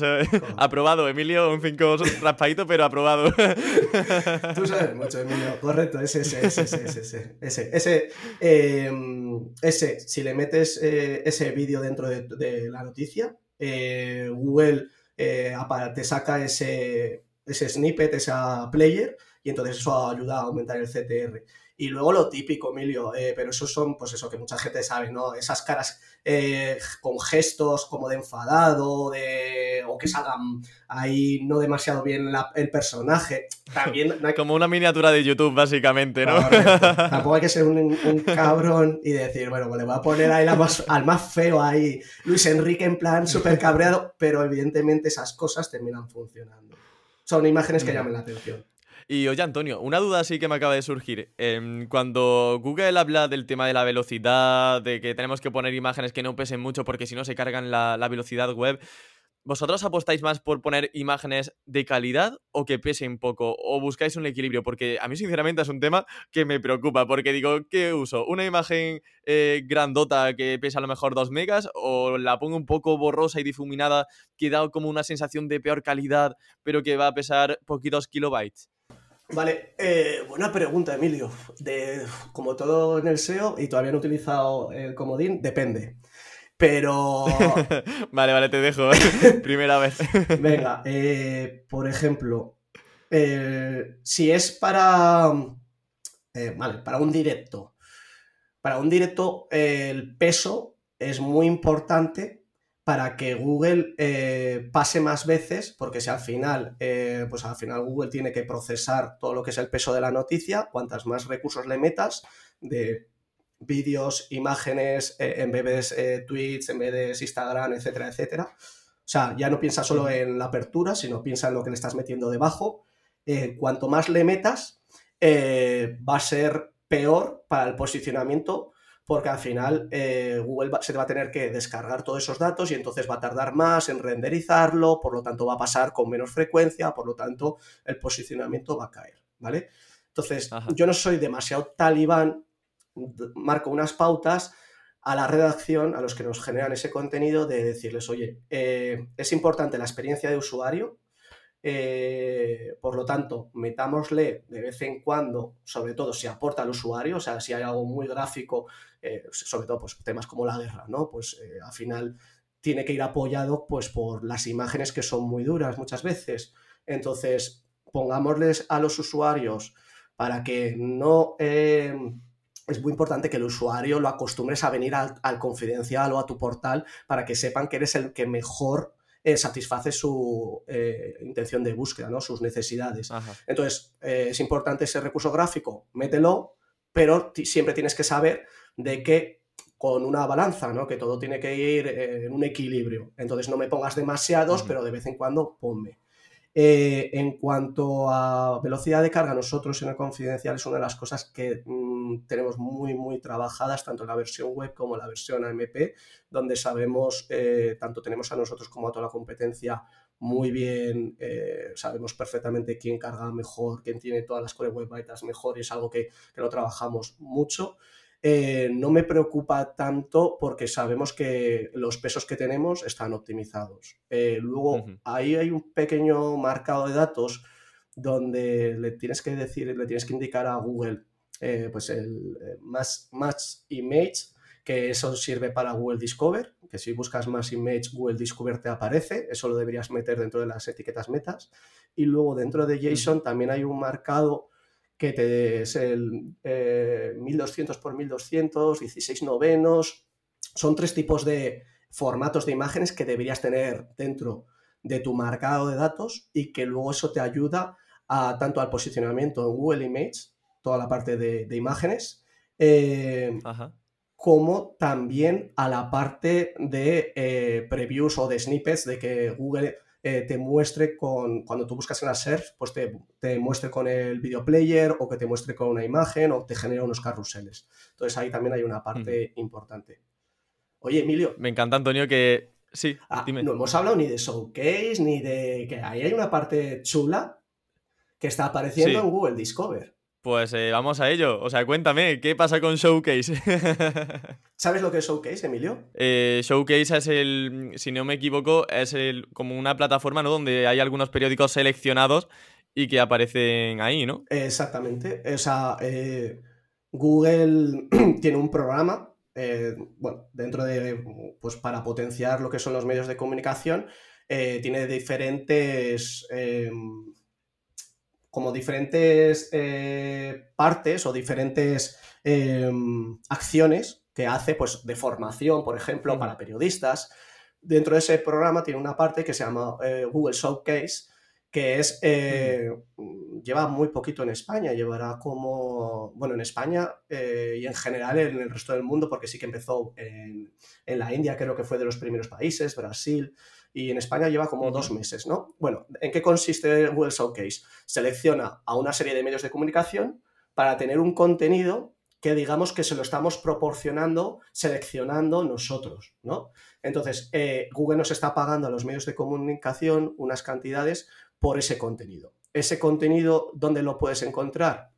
aprobado, Emilio, un 5 *laughs* raspadito, pero aprobado. *laughs* Tú sabes mucho, Emilio. Correcto, ese, ese, ese, ese, ese. Ese, em, ese, si le metes eh, ese vídeo dentro de, la noticia, eh, Google eh, te saca ese, ese snippet, esa player y entonces eso ayuda a aumentar el CTR. Y luego lo típico, Emilio, eh, pero eso son, pues eso, que mucha gente sabe, ¿no? Esas caras eh, con gestos como de enfadado, de, o que salgan ahí no demasiado bien el personaje. También *laughs* Como una miniatura de YouTube, básicamente, ¿no? *laughs* Tampoco hay que ser un, cabrón y decir, bueno, pues le voy a poner ahí al más feo ahí, Luis Enrique en plan súper cabreado, pero evidentemente esas cosas terminan funcionando. Son imágenes que llaman la atención. Y oye, Antonio, una duda así que me acaba de surgir. Em, cuando Google habla del tema de la velocidad, de que tenemos que poner imágenes que no pesen mucho porque si no se cargan la, velocidad web, ¿vosotros apostáis más por poner imágenes de calidad o que pesen poco? ¿O buscáis un equilibrio? Porque a mí, sinceramente, es un tema que me preocupa. Porque digo, ¿qué uso? ¿Una imagen eh, grandota que pesa a lo mejor 2 megas? ¿O la pongo un poco borrosa y difuminada que da como una sensación de peor calidad, pero que va a pesar poquitos kilobytes? Vale, eh, buena pregunta, Emilio. De, como todo en el SEO, y todavía no he utilizado el comodín, depende. Pero. *laughs* vale, vale, te dejo. *laughs* Primera vez. Venga, eh, por ejemplo, eh, si es para. vale, para un directo. Para un directo, el peso es muy importante para que Google eh, pase más veces, porque si al final, eh, pues al final Google tiene que procesar todo lo que es el peso de la noticia, cuantas más recursos le metas de vídeos, imágenes, eh, en vez de tweets, en vez de Instagram, etcétera, etcétera. O sea, ya no piensa solo en la apertura, sino piensa en lo que le estás metiendo debajo. cuanto más le metas, va a ser peor para el posicionamiento porque al final eh, Google se va a tener que descargar todos esos datos y entonces va a tardar más en renderizarlo, por lo tanto va a pasar con menos frecuencia, por lo tanto el posicionamiento va a caer, ¿vale? Entonces, yo no soy demasiado talibán, marco unas pautas a la redacción, a los que nos generan ese contenido, de decirles, oye, eh, es importante la experiencia de usuario, eh, por lo tanto, metámosle de vez en cuando, sobre todo si aporta al usuario, o sea, si hay algo muy gráfico, eh, sobre todo pues, temas como la guerra, ¿no? Pues eh, al final tiene que ir apoyado pues, por las imágenes que son muy duras muchas veces. Entonces, pongámosles a los usuarios para que no... es muy importante que el usuario lo acostumbres a venir al, al confidencial o a tu portal para que sepan que eres el que mejor eh, satisface su eh, intención de búsqueda, ¿no? sus necesidades. Entonces, eh, es importante ese recurso gráfico, mételo, pero siempre tienes que saber de que con una balanza, ¿no? que todo tiene que ir en un equilibrio. Entonces, no me pongas demasiados, pero de vez en cuando ponme. En cuanto a velocidad de carga, nosotros en el confidencial es una de las cosas que mm, tenemos muy, muy trabajadas, tanto la versión web como la versión AMP, donde sabemos, eh, tanto tenemos a nosotros como a toda la competencia muy bien, eh, sabemos perfectamente quién carga mejor, quién tiene todas las core web bytes mejor y es algo que, que lo trabajamos mucho. Eh, no me preocupa tanto porque sabemos que los pesos que tenemos están optimizados. Eh, luego, ahí hay un pequeño marcado de datos donde le tienes que decir, le tienes que indicar a Google eh, pues el más match image, que eso sirve para Google Discover, que si buscas más image, Google Discover te aparece, eso lo deberías meter dentro de las etiquetas metas. Y luego dentro de JSON también hay un marcado que te es el 1200 por 1200, 16 novenos. Son tres tipos de formatos de imágenes que deberías tener dentro de tu marcado de datos y que luego eso te ayuda a, tanto al posicionamiento en Google Image, toda la parte de, imágenes, eh, como también a la parte de eh, previews o de snippets de que Google eh, te muestre con, cuando tú buscas en la search, pues te, muestre con el video player o que te muestre con una imagen o te genera unos carruseles. Entonces ahí también hay una parte importante. Oye, Emilio. Me encanta, Antonio, que... Sí, ah, No hemos hablado ni de showcase, ni de que ahí hay una parte chula que está apareciendo en Google Discover. Pues eh, vamos a ello. O sea, cuéntame, ¿qué pasa con Showcase? *laughs* ¿Sabes lo que es Showcase, Emilio? Eh, Showcase es el, si no me equivoco, es el, como una plataforma ¿no? donde hay algunos periódicos seleccionados y que aparecen ahí, ¿no? Exactamente. O sea, eh, Google *clears throat* tiene un programa, bueno, dentro de, pues para potenciar lo que son los medios de comunicación, tiene diferentes como diferentes eh, partes o diferentes em, acciones que hace pues, de formación, por ejemplo, para periodistas. Dentro de ese programa tiene una parte que se llama eh, Google Showcase, que es, eh, lleva muy poquito en España, llevará como, bueno, en España y en general en el resto del mundo, porque sí que empezó en, en la India, creo que fue de los primeros países, Brasil, y en España lleva como dos meses, ¿no? Bueno, ¿en qué consiste Google Showcase? Selecciona a una serie de medios de comunicación para tener un contenido que digamos que se lo estamos proporcionando, seleccionando nosotros, ¿no? Entonces, eh, Google nos está pagando a los medios de comunicación unas cantidades por ese contenido. Ese contenido, ¿dónde lo puedes encontrar?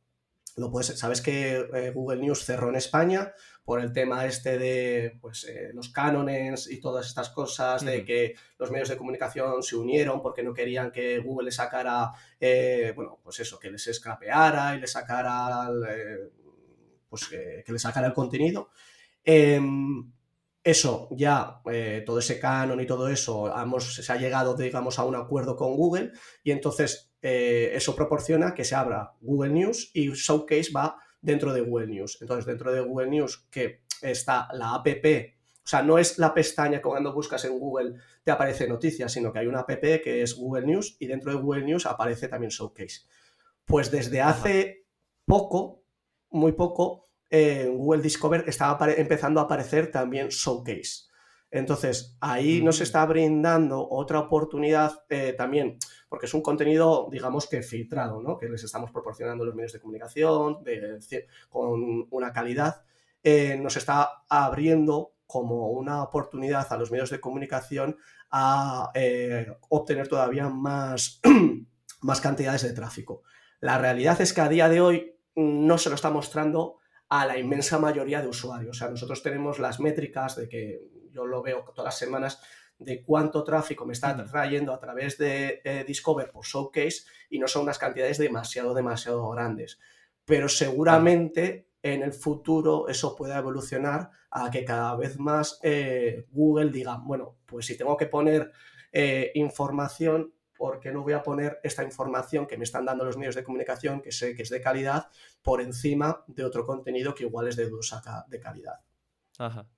Lo puedes, sabes que eh, Google News cerró en España, por el tema este de pues, eh, los cánones y todas estas cosas, de que los medios de comunicación se unieron porque no querían que Google le sacara, eh, bueno, pues eso, que les escrapeara y le sacara, eh, pues que, le sacara el contenido. Em, eso ya, todo ese canon y todo eso, se ha llegado, digamos, a un acuerdo con Google y entonces eso proporciona que se abra Google News y Showcase va dentro de Google News. Entonces, dentro de Google News, que está la app, o sea, no es la pestaña que cuando buscas en Google te aparece noticias, sino que hay una app que es Google News y dentro de Google News aparece también Showcase. Pues desde hace poco, muy poco, en Google Discover estaba empezando a aparecer también Showcase. Entonces, ahí nos mm. está brindando otra oportunidad eh, también, porque es un contenido, digamos que filtrado, ¿no? que les estamos proporcionando los medios de comunicación con una calidad, eh, nos está abriendo como una oportunidad a los medios de comunicación a eh, obtener todavía más, *clears throat* más cantidades de tráfico. La realidad es que a día de hoy no se lo está mostrando a la inmensa mayoría de usuarios. O sea, nosotros tenemos las métricas de que yo lo veo todas las semanas de cuánto tráfico me está trayendo a través de eh, Discover por Showcase y no son unas cantidades demasiado, demasiado grandes. Pero seguramente en el futuro eso pueda evolucionar a que cada vez más eh, Google diga, bueno, pues si tengo que poner eh, información, ¿por qué no voy a poner esta información que me están dando los medios de comunicación, que sé que es de calidad, por encima de otro contenido que igual es de dudosa de calidad? Ajá.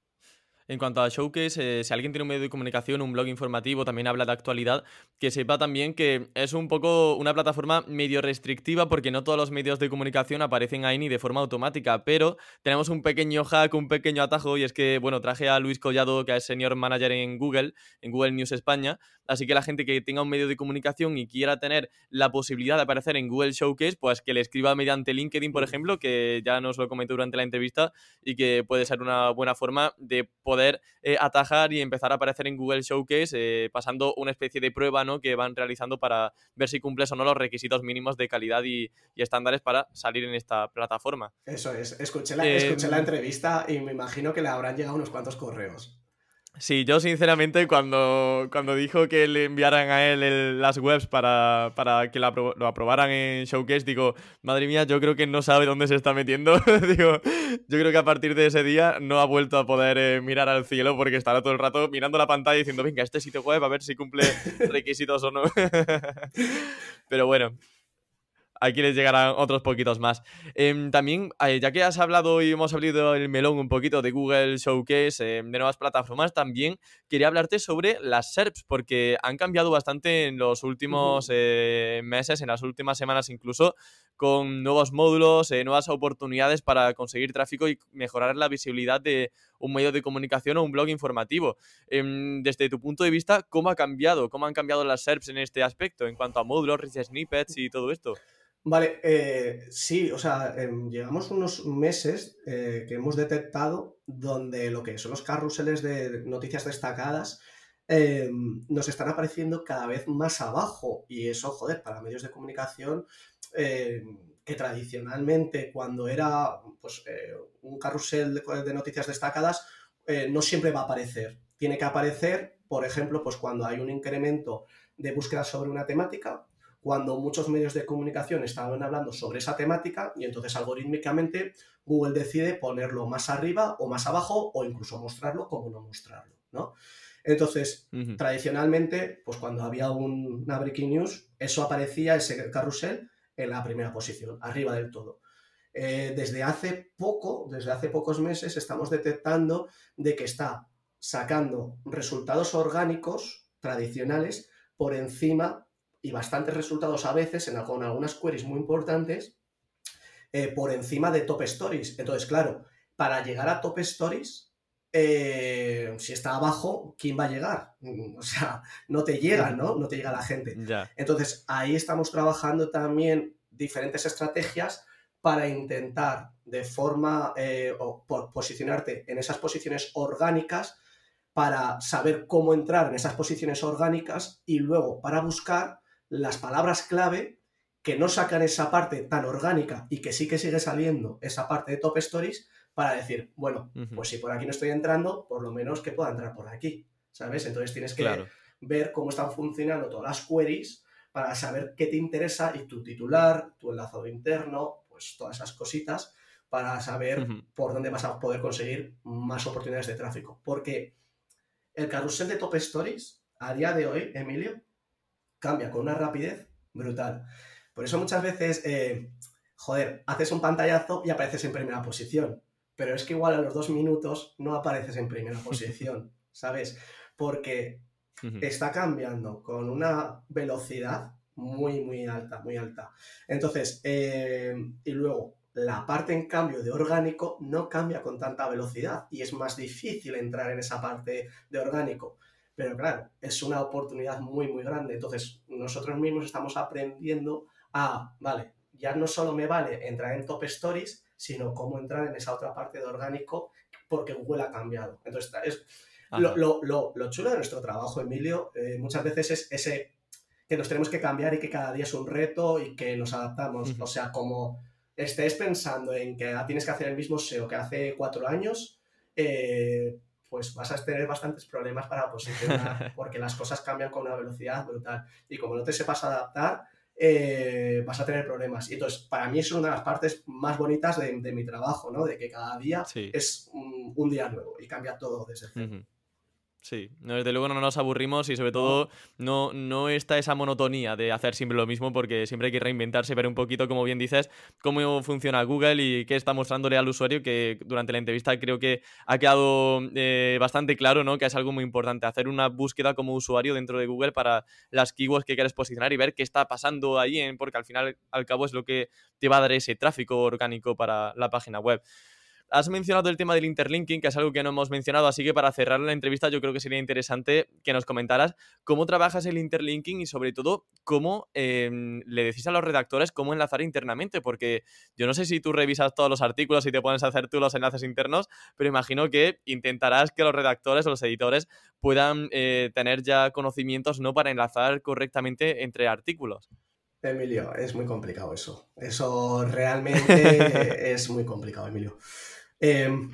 En cuanto a Showcase, eh, si alguien tiene un medio de comunicación, un blog informativo, también habla de actualidad, que sepa también que es un poco una plataforma medio restrictiva porque no todos los medios de comunicación aparecen ahí ni de forma automática, pero tenemos un pequeño hack, un pequeño atajo y es que, bueno, traje a Luis Collado, que es senior manager en Google, en Google News España, así que la gente que tenga un medio de comunicación y quiera tener la posibilidad de aparecer en Google Showcase, pues que le escriba mediante LinkedIn, por ejemplo, que ya nos lo comentó durante la entrevista y que puede ser una buena forma de poder poder eh, atajar y empezar a aparecer en Google Showcase eh, pasando una especie de prueba ¿no? que van realizando para ver si cumples o no los requisitos mínimos de calidad y, estándares para salir en esta plataforma. Eso es, escuché la, escuché la entrevista y me imagino que le habrán llegado unos cuantos correos. Sí, yo sinceramente cuando, cuando dijo que le enviaran a él las webs para, que lo aprobaran en Showcase, digo, madre mía, yo creo que no sabe dónde se está metiendo. *laughs* digo, yo creo que a partir de ese día no ha vuelto a poder eh, mirar al cielo porque estará todo el rato mirando la pantalla diciendo, venga, este sitio web a ver si cumple *laughs* requisitos o no. *laughs* Pero bueno, aquí les llegarán otros poquitos más. Em, también, eh, ya que has hablado y hemos abrido el melón un poquito de Google Showcase, em, de nuevas plataformas, también quería hablarte sobre las SERPs, porque han cambiado bastante en los últimos eh, meses, en las últimas semanas incluso, con nuevos módulos, eh, nuevas oportunidades para conseguir tráfico y mejorar la visibilidad de un medio de comunicación o un blog informativo. Em, desde tu punto de vista, ¿cómo ha cambiado? ¿Cómo han cambiado las SERPs en este aspecto, en cuanto a módulos, snippets y todo esto? Vale, eh, sí, o sea, em, llevamos unos meses eh, que hemos detectado donde lo que son los carruseles de noticias destacadas em, nos están apareciendo cada vez más abajo y eso, joder, para medios de comunicación, que tradicionalmente cuando era pues, eh, un carrusel de, noticias destacadas eh, no siempre va a aparecer. Tiene que aparecer, por ejemplo, pues cuando hay un incremento de búsqueda sobre una temática, cuando muchos medios de comunicación estaban hablando sobre esa temática y entonces algorítmicamente Google decide ponerlo más arriba o más abajo o incluso mostrarlo como no mostrarlo, ¿no? Entonces, tradicionalmente, pues cuando había una breaking news, eso aparecía, ese carrusel, en la primera posición, arriba del todo. Eh, desde hace poco, desde hace pocos meses, estamos detectando de que está sacando resultados orgánicos tradicionales por encima y bastantes resultados a veces en, con algunas queries muy importantes eh, por encima de top stories. Entonces, claro, para llegar a top stories, eh, si está abajo, ¿quién va a llegar? *laughs* O sea, no te llega, ¿no? No te llega la gente. Entonces, ahí estamos trabajando también diferentes estrategias para intentar de forma eh, o por posicionarte en esas posiciones orgánicas para saber cómo entrar en esas posiciones orgánicas y luego para buscar las palabras clave que no sacan esa parte tan orgánica y que sí que sigue saliendo esa parte de top stories para decir, bueno, pues si por aquí no estoy entrando, por lo menos que pueda entrar por aquí, ¿sabes? Entonces tienes que ver cómo están funcionando todas las queries para saber qué te interesa y tu titular, tu enlazado interno, pues todas esas cositas para saber por dónde vas a poder conseguir más oportunidades de tráfico. Porque el carrusel de top stories a día de hoy, Emilio, cambia con una rapidez brutal. Por eso muchas veces, eh, joder, haces un pantallazo y apareces en primera posición. Pero es que igual a los dos minutos no apareces en primera posición, *laughs* ¿sabes? Porque está cambiando con una velocidad muy, muy alta, muy alta. Entonces, eh, y luego, la parte en cambio de orgánico no cambia con tanta velocidad y es más difícil entrar en esa parte de orgánico. Pero claro, es una oportunidad muy, muy grande. Entonces, nosotros mismos estamos aprendiendo a, vale, ya no solo me vale entrar en top stories, sino cómo entrar en esa otra parte de orgánico porque Google ha cambiado. Entonces, es, lo, lo, lo, chulo de nuestro trabajo, Emilio, eh, muchas veces es ese que nos tenemos que cambiar y que cada día es un reto y que nos adaptamos. O sea, como estés pensando en que tienes que hacer el mismo SEO que hace cuatro años, eh, pues vas a tener bastantes problemas para posicionar, *laughs* porque las cosas cambian con una velocidad brutal. Y como no te sepas adaptar, eh, vas a tener problemas. Y entonces, para mí es una de las partes más bonitas de, mi trabajo, ¿no? De que cada día es un, día nuevo y cambia todo desde cero. Sí, desde luego no nos aburrimos y sobre todo no, no está esa monotonía de hacer siempre lo mismo porque siempre hay que reinventarse, ver un poquito, como bien dices, cómo funciona Google y qué está mostrándole al usuario, que durante la entrevista creo que ha quedado eh, bastante claro, ¿no? Que es algo muy importante, hacer una búsqueda como usuario dentro de Google para las keywords que quieres posicionar y ver qué está pasando ahí, porque al final, al cabo, es lo que te va a dar ese tráfico orgánico para la página web. Has mencionado el tema del interlinking, que es algo que no hemos mencionado, así que para cerrar la entrevista yo creo que sería interesante que nos comentaras cómo trabajas el interlinking y sobre todo cómo em, le decís a los redactores cómo enlazar internamente, porque yo no sé si tú revisas todos los artículos y te pones a hacer tú los enlaces internos, pero imagino que intentarás que los redactores o los editores puedan eh, tener ya conocimientos no para enlazar correctamente entre artículos. Emilio, es muy complicado eso. Eso realmente *laughs* es muy complicado, Emilio. Em,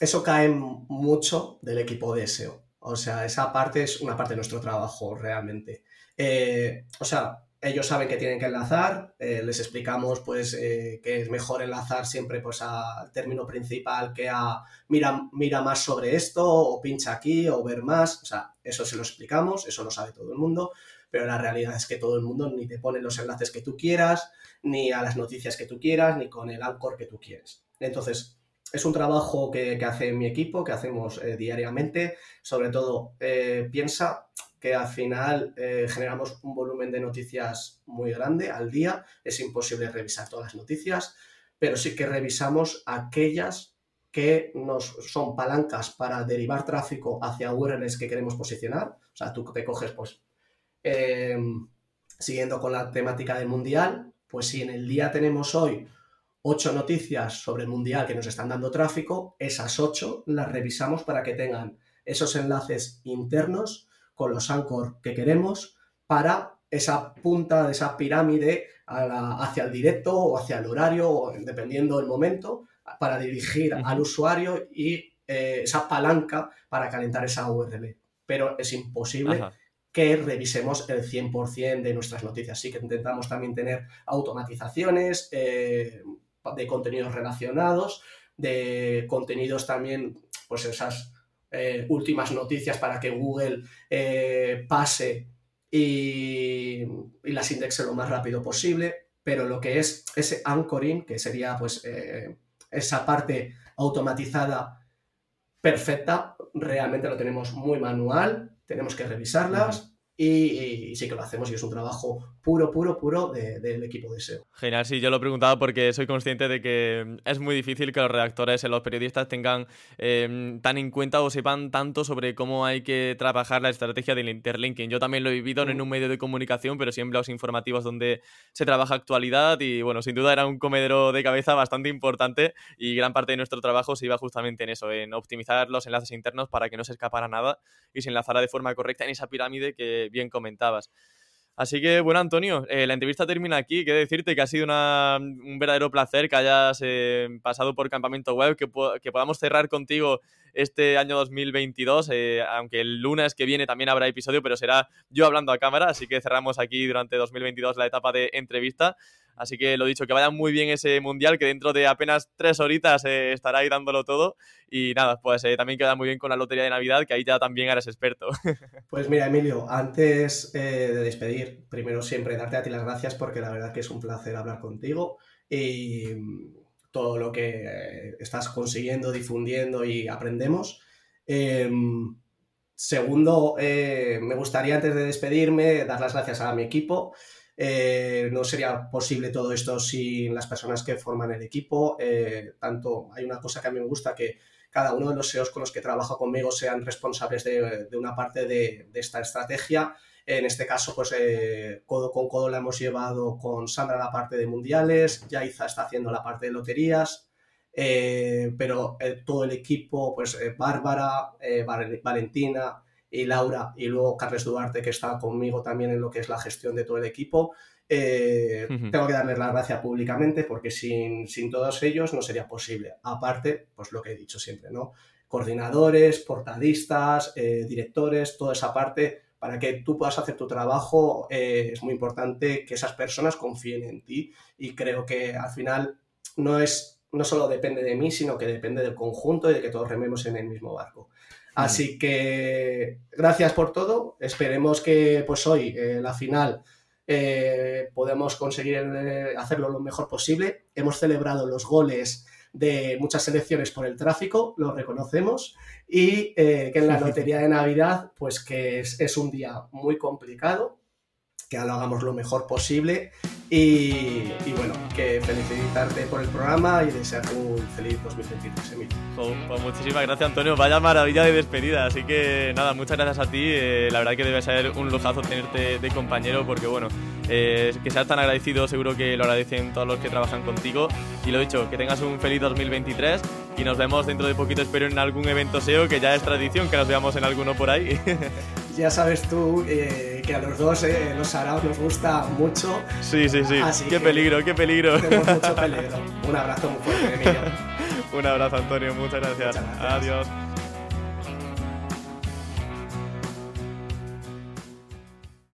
eso cae mucho del equipo de SEO. O sea, esa parte es una parte de nuestro trabajo realmente. Eh, o sea, ellos saben que tienen que enlazar, eh, les explicamos pues eh, que es mejor enlazar siempre pues al término principal que a mira, mira más sobre esto o pincha aquí o ver más, o sea, eso se lo explicamos, eso lo sabe todo el mundo, pero la realidad es que todo el mundo ni te pone los enlaces que tú quieras, ni a las noticias que tú quieras, ni con el anchor que tú quieres. Entonces, es un trabajo que, hace mi equipo, que hacemos eh, diariamente. Sobre todo, eh, piensa que al final eh, generamos un volumen de noticias muy grande al día. Es imposible revisar todas las noticias, pero sí que revisamos aquellas que nos son palancas para derivar tráfico hacia URLs que queremos posicionar. O sea, tú te coges, pues, siguiendo con la temática del mundial, pues si en el día tenemos hoy ocho noticias sobre el mundial que nos están dando tráfico, esas ocho las revisamos para que tengan esos enlaces internos con los anchor que queremos para esa punta de esa pirámide hacia el directo o hacia el horario, dependiendo del momento, para dirigir al usuario y eh, esa palanca para calentar esa URL. Pero es imposible que revisemos el 100% de nuestras noticias. Sí que intentamos también tener automatizaciones eh, de contenidos relacionados, de contenidos también, pues esas eh, últimas noticias para que Google pase y, las indexe lo más rápido posible, pero lo que es ese anchoring, que sería pues eh, esa parte automatizada perfecta, realmente lo tenemos muy manual, tenemos que revisarlas, y, sí que lo hacemos y es un trabajo puro, puro, puro del equipo de SEO. Genial, sí, yo lo he preguntado porque soy consciente de que es muy difícil que los redactores y los periodistas tengan em, tan en cuenta o sepan tanto sobre cómo hay que trabajar la estrategia del interlinking. Yo también lo he vivido en un medio de comunicación, pero siempre los informativos donde se trabaja actualidad y bueno, sin duda era un comedero de cabeza bastante importante y gran parte de nuestro trabajo se iba justamente en eso, en optimizar los enlaces internos para que no se escapara nada y se enlazara de forma correcta en esa pirámide que bien comentabas. Así que, bueno, Antonio, eh, la entrevista termina aquí. Quiero decirte que ha sido un verdadero placer que hayas eh, pasado por Campamento Web, que, que, podamos cerrar contigo este año 2022, eh, aunque el lunes que viene también habrá episodio, pero será yo hablando a cámara, así que cerramos aquí durante 2022 la etapa de entrevista. Así que lo dicho, que vaya muy bien ese mundial, que dentro de apenas tres horitas eh, estará ahí dándolo todo. Y nada, pues eh, también queda muy bien con la lotería de Navidad, que ahí ya también eres experto. *laughs* Pues mira, Emilio, antes de despedir, primero siempre darte a ti las gracias porque la verdad que es un placer hablar contigo. Todo lo que eh, estás consiguiendo, difundiendo y aprendemos. Em, segundo, eh, me gustaría antes de despedirme dar las gracias a mi equipo. Eh, no sería posible todo esto sin las personas que forman el equipo. tanto hay una cosa que a mí me gusta que cada uno de los SEOs con los que trabajo conmigo sean responsables de, una parte de, esta estrategia en este caso, pues eh, codo con codo la hemos llevado con Sandra la parte de mundiales, Yaiza está haciendo la parte de loterías, eh, pero eh, todo el equipo, pues Bárbara, Valentina y Laura, y luego Carles Duarte, que está conmigo también en lo que es la gestión de todo el equipo. Tengo que darles la gracia públicamente porque sin, sin, todos ellos no sería posible. Aparte, pues lo que he dicho siempre, ¿no? Coordinadores, portadistas, directores, toda esa parte para que tú puedas hacer tu trabajo eh, es muy importante que esas personas confíen en ti y creo que al final no es no solo depende de mí, sino que depende del conjunto y de que todos rememos en el mismo barco. Así que gracias por todo. Esperemos que pues hoy, eh, la final, eh, podemos conseguir hacerlo lo mejor posible. Hemos celebrado los goles de muchas selecciones por el tráfico, lo reconocemos, y eh, que en la *laughs* lotería de Navidad, pues que es, un día muy complicado, que lo hagamos lo mejor posible y, bueno, que felicitarte por el programa y desearte un feliz 2023, Emilio. Pues, pues, muchísimas gracias, Antonio. Vaya maravilla de despedida. Así que nada, muchas gracias a ti. Eh, la verdad que debe ser un lujazo tenerte de compañero porque, bueno, eh, que seas tan agradecido, seguro que lo agradecen todos los que trabajan contigo. Y lo dicho, que tengas un feliz 2023 y nos vemos dentro de poquito, espero, en algún evento SEO, que ya es tradición que nos veamos en alguno por ahí. *laughs* ya sabes tú eh, que a los dos, eh, los araos, nos gusta mucho. Sí, sí, sí. qué peligro, qué peligro. Tenemos mucho peligro. Un abrazo muy fuerte, Emilio. *laughs* Un abrazo, Antonio. Muchas gracias. Adiós.